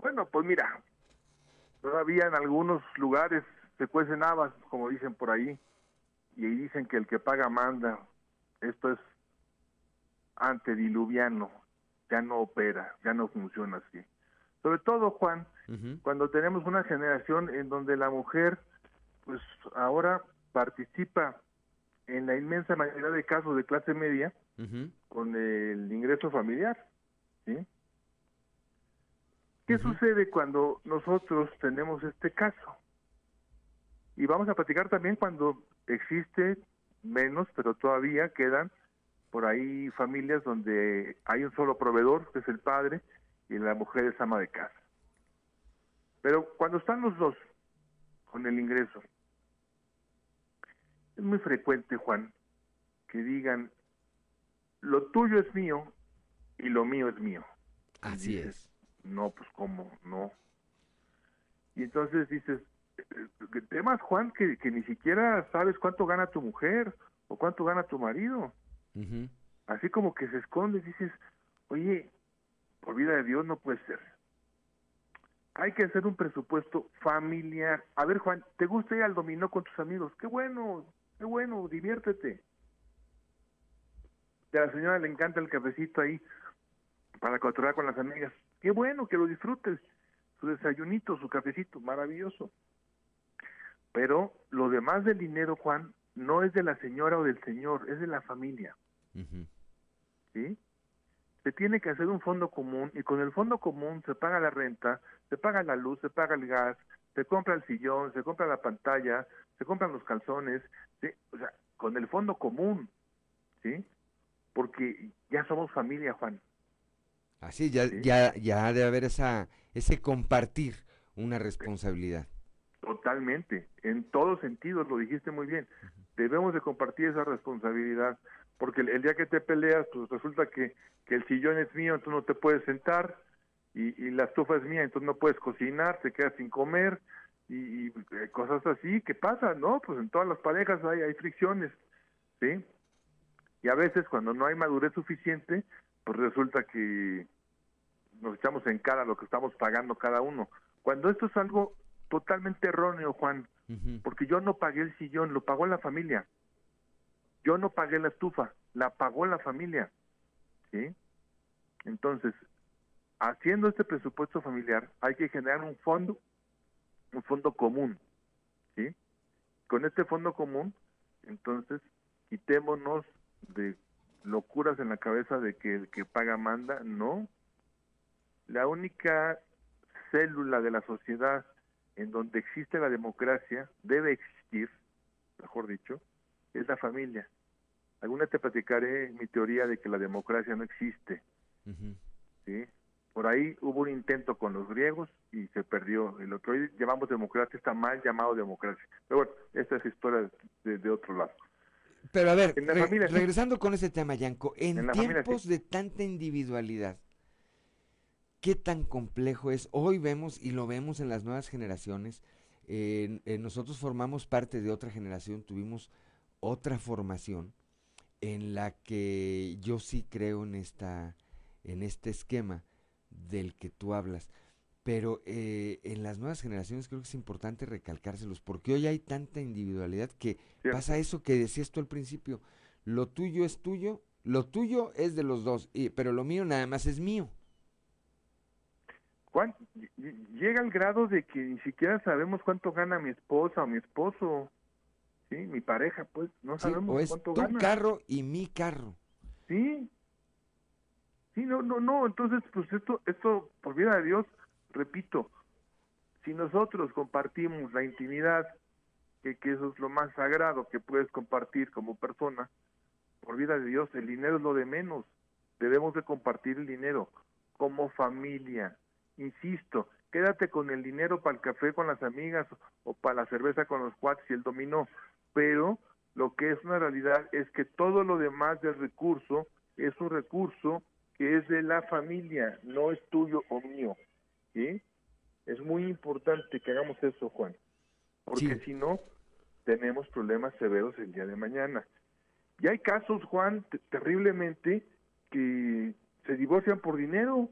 Bueno, pues mira, todavía en algunos lugares se cuecen habas, como dicen por ahí, y ahí dicen que el que paga manda. Esto es antediluviano, ya no opera, ya no funciona así. Sobre todo, Juan, cuando tenemos una generación en donde la mujer, pues ahora participa en la inmensa mayoría de casos de clase media con el ingreso familiar, ¿sí? ¿Qué sucede cuando nosotros tenemos este caso? Y vamos a platicar también cuando existe menos, pero todavía quedan por ahí familias donde hay un solo proveedor, que es el padre, y la mujer es ama de casa. Pero cuando están los dos con el ingreso, es muy frecuente, Juan, que digan, lo tuyo es mío y lo mío es mío.
Así es
no, pues cómo, no. Y entonces dices, eh, temas, Juan, que, que ni siquiera sabes cuánto gana tu mujer o cuánto gana tu marido. Así como que se esconde, dices, oye, por vida de Dios no puede ser. Hay que hacer un presupuesto familiar. A ver, Juan, ¿te gusta ir al dominó con tus amigos? Qué bueno, qué bueno, diviértete. a la señora le encanta el cafecito ahí para controlar con las amigas qué bueno que lo disfrutes, su desayunito, su cafecito, maravilloso. Pero lo demás del dinero, Juan, no es de la señora o del señor, es de la familia. ¿Sí? Se tiene que hacer un fondo común y con el fondo común se paga la renta, se paga la luz, se paga el gas, se compra el sillón, se compra la pantalla, se compran los calzones, ¿sí? o sea, con el fondo común, ¿sí? Porque ya somos familia, Juan.
Así, ya, ya, ya debe haber esa, ese compartir una responsabilidad.
Totalmente, en todos sentidos, lo dijiste muy bien. Debemos de compartir esa responsabilidad, porque el, día que te peleas, pues resulta que, que el sillón es mío, entonces no te puedes sentar, y, y la estufa es mía, entonces no puedes cocinar, te quedas sin comer, y, eh, cosas así ¿qué pasa, ¿no? Pues en todas las parejas hay, hay fricciones, ¿sí? Y a veces cuando no hay madurez suficiente, pues resulta que nos echamos en cara lo que estamos pagando cada uno. Cuando esto es algo totalmente erróneo, Juan, porque yo no pagué el sillón, lo pagó la familia. Yo no pagué la estufa, la pagó la familia. ¿Sí? Entonces, haciendo este presupuesto familiar, hay que generar un fondo un fondo común, ¿sí? Con este fondo común, entonces, quitémonos de locuras en la cabeza de que el que paga manda, no. La única célula de la sociedad en donde existe la democracia, debe existir, mejor dicho, es la familia. Alguna te platicaré mi teoría de que la democracia no existe. ¿sí? Por ahí hubo un intento con los griegos y se perdió. Lo que hoy llamamos democracia está mal llamado democracia. Pero bueno, esta es historia de, otro lado.
Pero a ver, regresando con ese tema, Yanko, en, tiempos de tanta individualidad, ¿qué tan complejo es? Hoy vemos y lo vemos en las nuevas generaciones. nosotros formamos parte de otra generación, tuvimos otra formación en la que yo sí creo en esta en este esquema del que tú hablas. Pero eh, en las nuevas generaciones creo que es importante recalcárselos, porque hoy hay tanta individualidad que pasa eso que decías tú al principio, lo tuyo es tuyo, lo tuyo es de los dos, y, pero lo mío nada más es mío.
Juan, llega al grado de que ni siquiera sabemos cuánto gana mi esposa o mi esposo, sí, mi pareja, pues, no sabemos
o es tu carro y mi carro.
Sí, Sí, no, no, no, entonces, pues esto, esto, por vida de Dios, repito, si nosotros compartimos la intimidad, que, eso es lo más sagrado que puedes compartir como persona, por vida de Dios, el dinero es lo de menos. Debemos de compartir el dinero como familia. Insisto, quédate con el dinero para el café con las amigas o para la cerveza con los cuates y el dominó, pero lo que es una realidad es que todo lo demás del recurso es un recurso que es de la familia, no es tuyo o mío. ¿Sí? Es muy importante que hagamos eso, Juan, porque si no, tenemos problemas severos el día de mañana. Y hay casos, Juan, terriblemente, que se divorcian por dinero.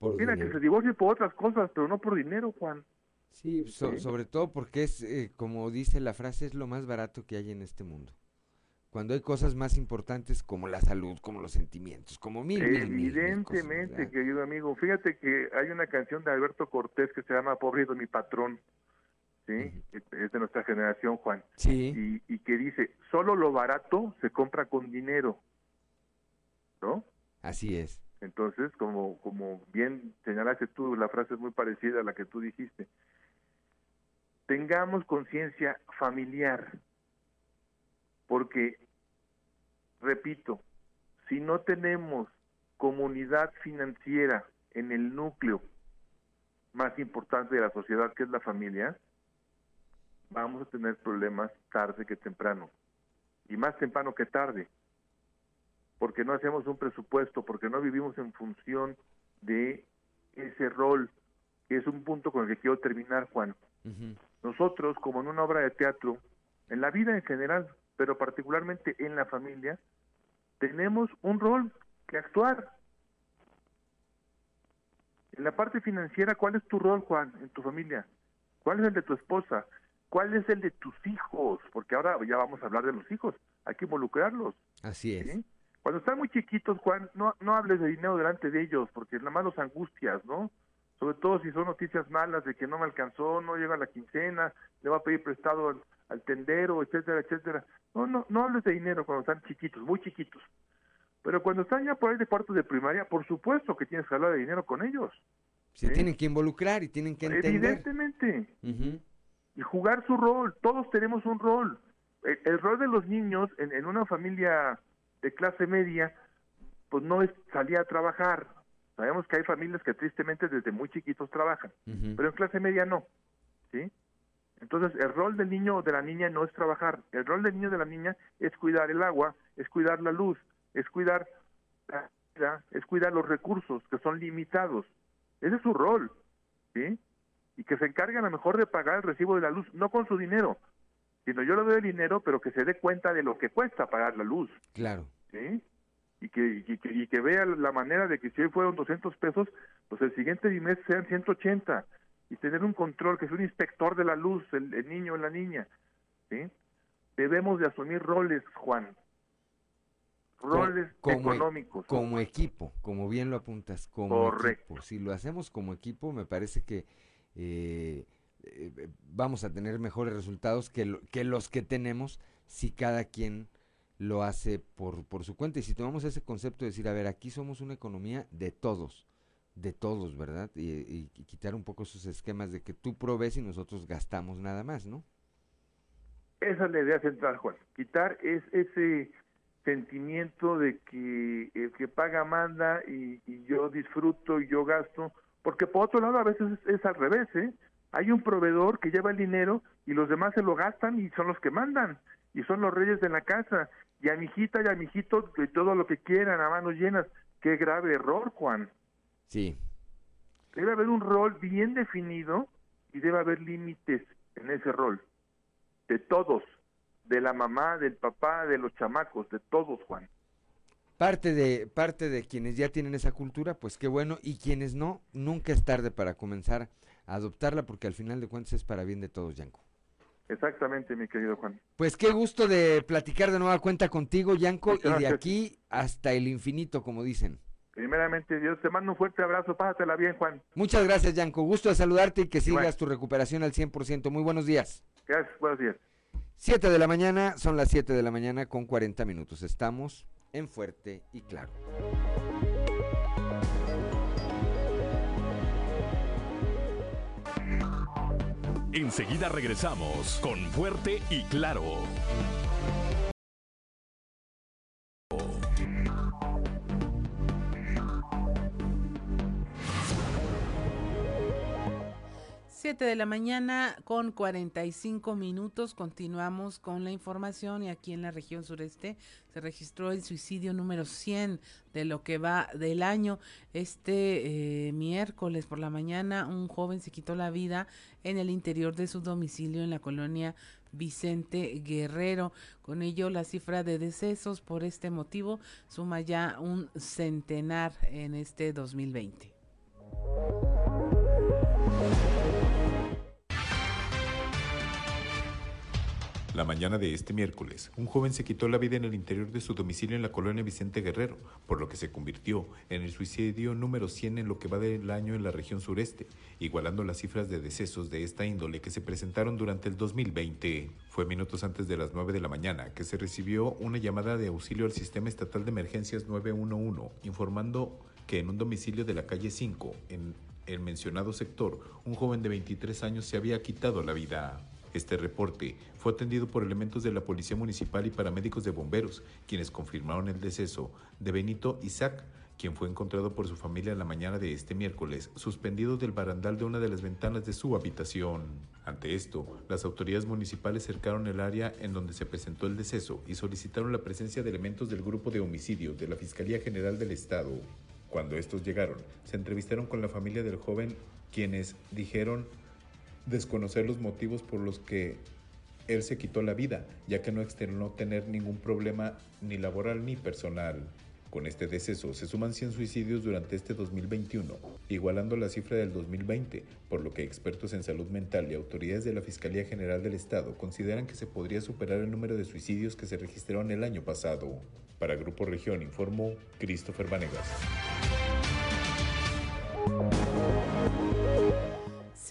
Mira, que se divorcien por otras cosas, pero no por dinero, Juan.
Sí, sobre todo porque es, eh, como dice la frase, es lo más barato que hay en este mundo cuando hay cosas más importantes como la salud, como los sentimientos, como mil,
Evidentemente, querido amigo. Fíjate que hay una canción de Alberto Cortés que se llama Pobre de mi patrón, ¿sí? Es de nuestra generación, Juan.
Sí.
Y, que dice, solo lo barato se compra con dinero, ¿no?
Así es.
Entonces, como, como bien señalaste tú, la frase es muy parecida a la que tú dijiste. Tengamos conciencia familiar, porque repito, si no tenemos comunidad financiera en el núcleo más importante de la sociedad, que es la familia, vamos a tener problemas tarde que temprano. Y más temprano que tarde. Porque no hacemos un presupuesto, porque no vivimos en función de ese rol, que es un punto con el que quiero terminar, Juan. Nosotros, como en una obra de teatro, en la vida en general, pero particularmente en la familia, tenemos un rol que actuar. En la parte financiera, ¿cuál es tu rol, Juan, en tu familia? ¿Cuál es el de tu esposa? ¿Cuál es el de tus hijos? Porque ahora ya vamos a hablar de los hijos, hay que involucrarlos.
Así es.
Cuando están muy chiquitos, Juan, no, no hables de dinero delante de ellos, porque nada más los angustias, ¿no? Sobre todo si son noticias malas de que no me alcanzó, no llega la quincena, le va a pedir prestado al, al tendero, etcétera, etcétera. No, no, no hables de dinero cuando están chiquitos, muy chiquitos. Pero cuando están ya por ahí de cuartos de primaria, por supuesto que tienes que hablar de dinero con ellos.
Se tienen que involucrar y tienen que entender.
Evidentemente. Y jugar su rol. Todos tenemos un rol. El, el rol de los niños en, en, una familia de clase media, pues no es salir a trabajar. Sabemos que hay familias que tristemente desde muy chiquitos trabajan, pero en clase media no. ¿Sí? Entonces, el rol del niño o de la niña no es trabajar. El rol del niño o de la niña es cuidar el agua, es cuidar la luz, es cuidar la vida, es cuidar los recursos que son limitados. Ese es su rol, ¿sí? Y que se encargue a lo mejor de pagar el recibo de la luz, no con su dinero, sino yo le doy el dinero, pero que se dé cuenta de lo que cuesta pagar la luz.
Claro.
¿Sí? Y que, y que, y que vea la manera de que si hoy fueron 200 pesos, pues el siguiente mes sean 180. Y tener un control, que es un inspector de la luz, el, el niño o la niña. ¿Sí? Debemos de asumir roles, Juan roles
como,
económicos.
Como equipo, como bien lo apuntas, como
Correcto.
equipo. Si lo hacemos como equipo, me parece que eh, eh, vamos a tener mejores resultados que, lo, que los que tenemos si cada quien lo hace por, por su cuenta. Y si tomamos ese concepto de decir, a ver, aquí somos una economía de todos, de todos, ¿verdad? Y, y, quitar un poco esos esquemas de que tú provees y nosotros gastamos nada más, ¿no?
Esa es la idea central, Juan. Quitar es ese sentimiento de que el que paga manda y, y, yo disfruto y yo gasto, porque por otro lado a veces es, es, al revés, ¿eh? Hay un proveedor que lleva el dinero y los demás se lo gastan y son los que mandan y son los reyes de la casa y a mi hijita y a mi hijito y todo lo que quieran a manos llenas. Qué grave error, Juan.
Sí.
Debe haber un rol bien definido y debe haber límites en ese rol de todos de la mamá, del papá, de los chamacos, de todos, Juan.
Parte de, parte de quienes ya tienen esa cultura, pues qué bueno, y quienes no, nunca es tarde para comenzar a adoptarla, porque al final de cuentas es para bien de todos, Yanko.
Exactamente, mi querido Juan.
Pues qué gusto de platicar de nueva cuenta contigo, Yanko, y de aquí hasta el infinito, como dicen.
Primeramente, Dios te mando un fuerte abrazo, pásatela bien, Juan.
Muchas gracias, Yanko. Gusto de saludarte y que sigas bueno. tu recuperación al 100%. Muy buenos días.
Gracias, buenos días.
7 de la mañana, son las 7 de la mañana con 40 minutos. Estamos en Fuerte y Claro.
Enseguida regresamos con Fuerte y Claro.
De la mañana con 45 minutos. Continuamos con la información y aquí en la región sureste se registró el suicidio número 100 de lo que va del año. Este eh, miércoles por la mañana un joven se quitó la vida en el interior de su domicilio en la colonia Vicente Guerrero. Con ello la cifra de decesos por este motivo suma ya un centenar en este 2020.
La mañana de este miércoles, un joven se quitó la vida en el interior de su domicilio en la colonia Vicente Guerrero, por lo que se convirtió en el suicidio número 100 en lo que va del año en la región sureste, igualando las cifras de decesos de esta índole que se presentaron durante el 2020. Fue minutos antes de las 9 de la mañana que se recibió una llamada de auxilio al Sistema Estatal de Emergencias 911, informando que en un domicilio de la calle 5, en el mencionado sector, un joven de 23 años se había quitado la vida. Este reporte fue atendido por elementos de la Policía Municipal y paramédicos de bomberos, quienes confirmaron el deceso de Benito Isaac, quien fue encontrado por su familia en la mañana de este miércoles, suspendido del barandal de una de las ventanas de su habitación. Ante esto, las autoridades municipales cercaron el área en donde se presentó el deceso y solicitaron la presencia de elementos del grupo de homicidios de la Fiscalía General del Estado. Cuando estos llegaron, se entrevistaron con la familia del joven, quienes dijeron desconocer los motivos por los que él se quitó la vida, ya que no externó tener ningún problema ni laboral ni personal. Con este deceso se suman 100 suicidios durante este 2021, igualando la cifra del 2020, por lo que expertos en salud mental y autoridades de la Fiscalía General del Estado consideran que se podría superar el número de suicidios que se registraron el año pasado. Para Grupo Región informó Christopher Vanegas.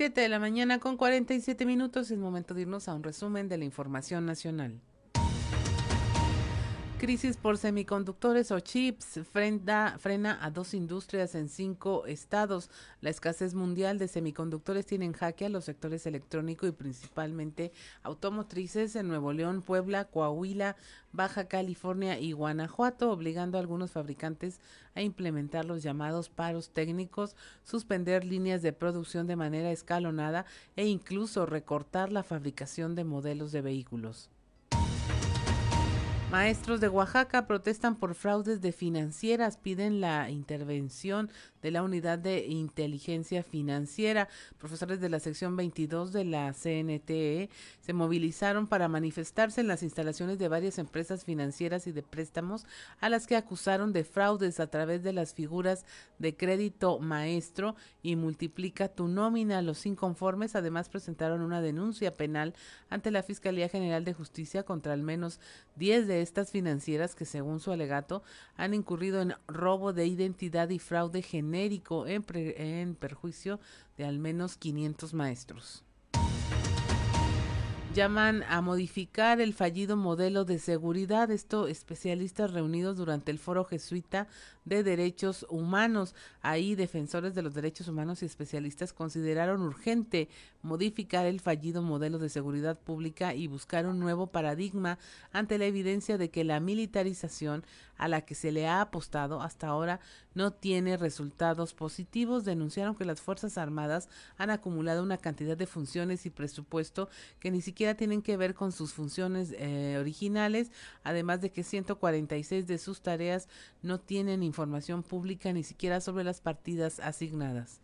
7 de la mañana con 47 minutos es momento de irnos a un resumen de la información nacional. Crisis por semiconductores o chips frena, a dos industrias en cinco estados. La escasez mundial de semiconductores tiene en jaque a los sectores electrónico y principalmente automotrices en Nuevo León, Puebla, Coahuila, Baja California y Guanajuato, obligando a algunos fabricantes a implementar los llamados paros técnicos, suspender líneas de producción de manera escalonada e incluso recortar la fabricación de modelos de vehículos. Maestros de Oaxaca protestan por fraudes de financieras, piden la intervención de la Unidad de Inteligencia Financiera. Profesores de la sección 22 de la CNTE se movilizaron para manifestarse en las instalaciones de varias empresas financieras y de préstamos a las que acusaron de fraudes a través de las figuras de crédito maestro y multiplica tu nómina. Los inconformes además presentaron una denuncia penal ante la Fiscalía General de Justicia contra al menos 10 de estas financieras que según su alegato han incurrido en robo de identidad y fraude en, en perjuicio de al menos 500 maestros llaman a modificar el fallido modelo de seguridad. Esto especialistas reunidos durante el foro jesuita de derechos humanos. Ahí defensores de los derechos humanos y especialistas consideraron urgente modificar el fallido modelo de seguridad pública y buscar un nuevo paradigma ante la evidencia de que la militarización a la que se le ha apostado hasta ahora no tiene resultados positivos. Denunciaron que las Fuerzas Armadas han acumulado una cantidad de funciones y presupuesto que ni siquiera tienen que ver con sus funciones eh, originales, además de que 146 de sus tareas no tienen información pública ni siquiera sobre las partidas asignadas.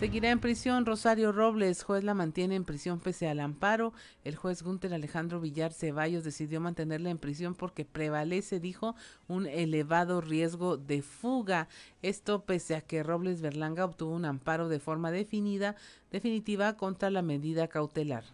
Seguirá en prisión Rosario Robles, juez la mantiene en prisión pese al amparo. El juez Gunter Alejandro Villar Ceballos decidió mantenerla en prisión porque prevalece, dijo, un elevado riesgo de fuga. Esto pese a que Robles Berlanga obtuvo un amparo de forma definida, definitiva contra la medida cautelar.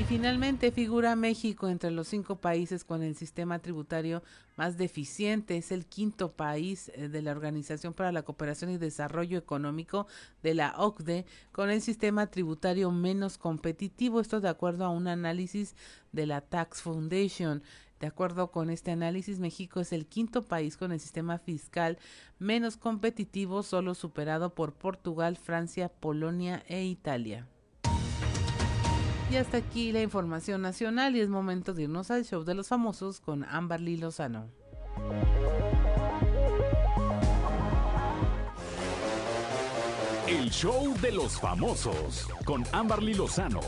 Y finalmente figura México entre los cinco países con el sistema tributario más deficiente. Es el quinto país eh, de la Organización para la Cooperación y Desarrollo Económico de la OCDE con el sistema tributario menos competitivo. Esto de acuerdo a un análisis de la Tax Foundation. De acuerdo con este análisis, México es el quinto país con el sistema fiscal menos competitivo, solo superado por Portugal, Francia, Polonia e Italia. Y hasta aquí la información nacional y es momento de irnos al show de los famosos con Amberly Lozano.
El show de los famosos con Amberly Lozano.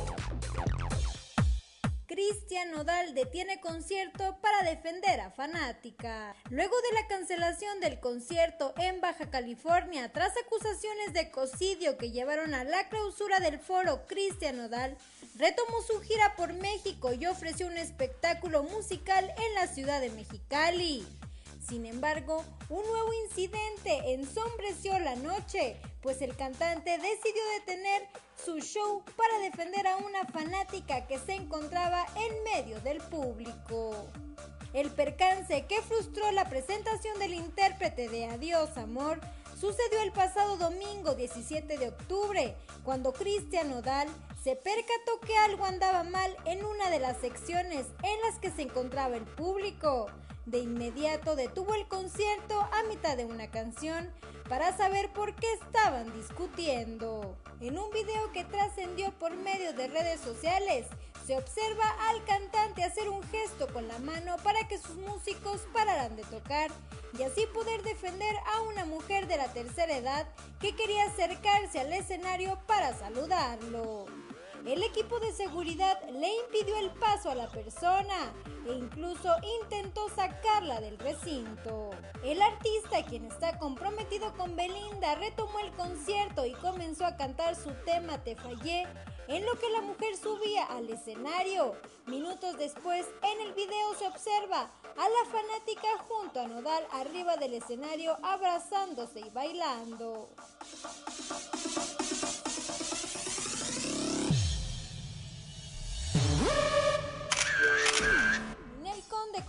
Cristian Nodal detiene concierto para defender a fanática. Luego de la cancelación del concierto en Baja California tras acusaciones de cocidio que llevaron a la clausura del foro, Cristian Nodal retomó su gira por México y ofreció un espectáculo musical en la ciudad de Mexicali. Sin embargo, un nuevo incidente ensombreció la noche, pues el cantante decidió detener su show para defender a una fanática que se encontraba en medio del público. El percance que frustró la presentación del intérprete de Adiós Amor sucedió el pasado domingo 17 de octubre, cuando Cristian Nodal se percató que algo andaba mal en una de las secciones en las que se encontraba el público. De inmediato detuvo el concierto a mitad de una canción para saber por qué estaban discutiendo. En un video que trascendió por medio de redes sociales, se observa al cantante hacer un gesto con la mano para que sus músicos pararan de tocar y así poder defender a una mujer de la tercera edad que quería acercarse al escenario para saludarlo el equipo de seguridad le impidió el paso a la persona e incluso intentó sacarla del recinto. El artista, quien está comprometido con Belinda, retomó el concierto y comenzó a cantar su tema Te fallé, en lo que la mujer subía al escenario. Minutos después, en el video se observa a la fanática junto a Nodal arriba del escenario abrazándose y bailando.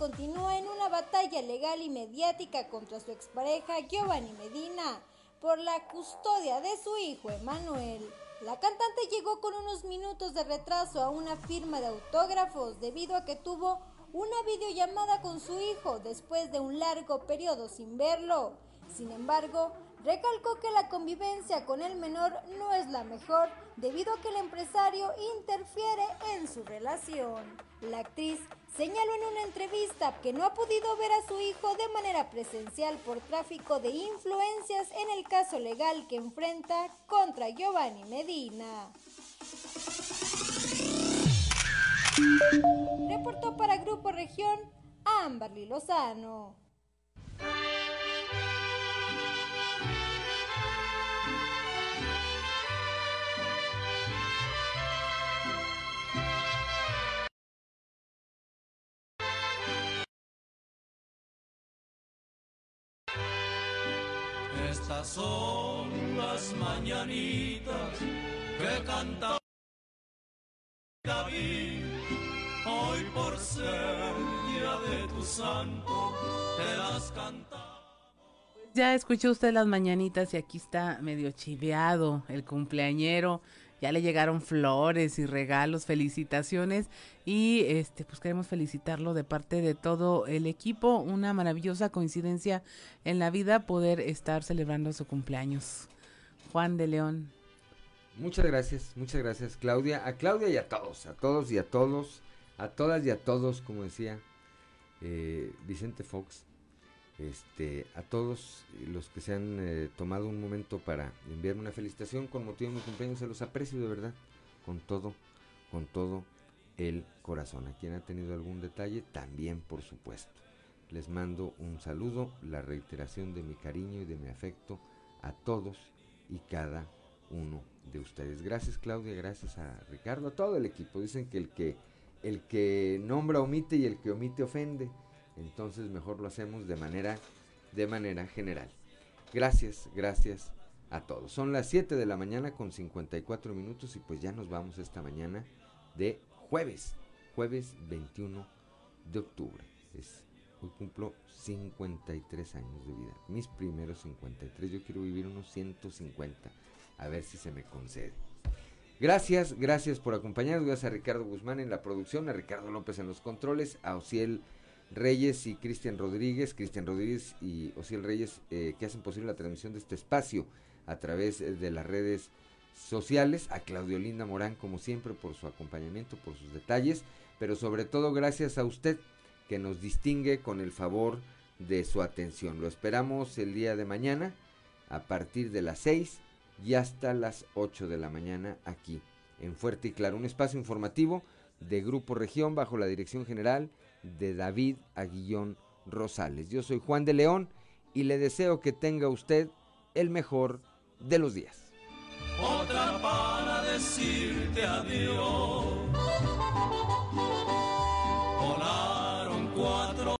Continúa en una batalla legal y mediática contra su expareja Giovanni Medina por la custodia de su hijo Emanuel. La cantante llegó con unos minutos de retraso a una firma de autógrafos debido a que tuvo una videollamada con su hijo después de un largo periodo sin verlo. Sin embargo, recalcó que la convivencia con el menor no es la mejor debido a que el empresario interfiere en su relación. La actriz señaló en una entrevista que no ha podido ver a su hijo de manera presencial por tráfico de influencias en el caso legal que enfrenta contra Giovanni Medina. Reportó para Grupo Región Amberly Lozano.
Estas son las mañanitas que canta David. Hoy por ser día de tu santo, te las canta.
Ya escuchó usted las mañanitas y aquí está medio chiveado el cumpleañero. Ya le llegaron flores y regalos, felicitaciones y este pues queremos felicitarlo de parte de todo el equipo, una maravillosa coincidencia en la vida poder estar celebrando su cumpleaños. Juan de León.
Muchas gracias, muchas gracias Claudia, a Claudia y a todos, a todos y a todos, a todas y a todos, como decía eh, Vicente Fox, este, a todos los que se han eh, tomado un momento para enviarme una felicitación con motivo de mi cumpleaños, se los aprecio de verdad, con todo, con todo el corazón. A quien ha tenido algún detalle, también por supuesto. Les mando un saludo, la reiteración de mi cariño y de mi afecto a todos y cada uno de ustedes. Gracias Claudia, gracias a Ricardo, a todo el equipo. Dicen que el que el que nombra omite y el que omite ofende entonces mejor lo hacemos de manera, de manera general. Gracias, gracias a todos. Son las 7 de la mañana con 54 minutos y pues ya nos vamos esta mañana de jueves, jueves 21 de octubre. Es, hoy cumplo 53 años de vida, mis primeros 53. Yo quiero vivir unos 150, a ver si se me concede. Gracias, gracias por acompañarnos. Gracias a Ricardo Guzmán en la producción, a Ricardo López en los controles, a Ociel Reyes y Cristian Rodríguez, Cristian Rodríguez y Osiel Reyes, eh, que hacen posible la transmisión de este espacio a través eh, de las redes sociales, a Claudio Linda Morán, como siempre, por su acompañamiento, por sus detalles, pero sobre todo gracias a usted que nos distingue con el favor de su atención. Lo esperamos el día de mañana a partir de las 6 y hasta las 8 de la mañana aquí en Fuerte y Claro, un espacio informativo de Grupo Región bajo la dirección general de David Aguillón Rosales. Yo soy Juan de León y le deseo que tenga usted el mejor de los días.
Otra para decirte adiós.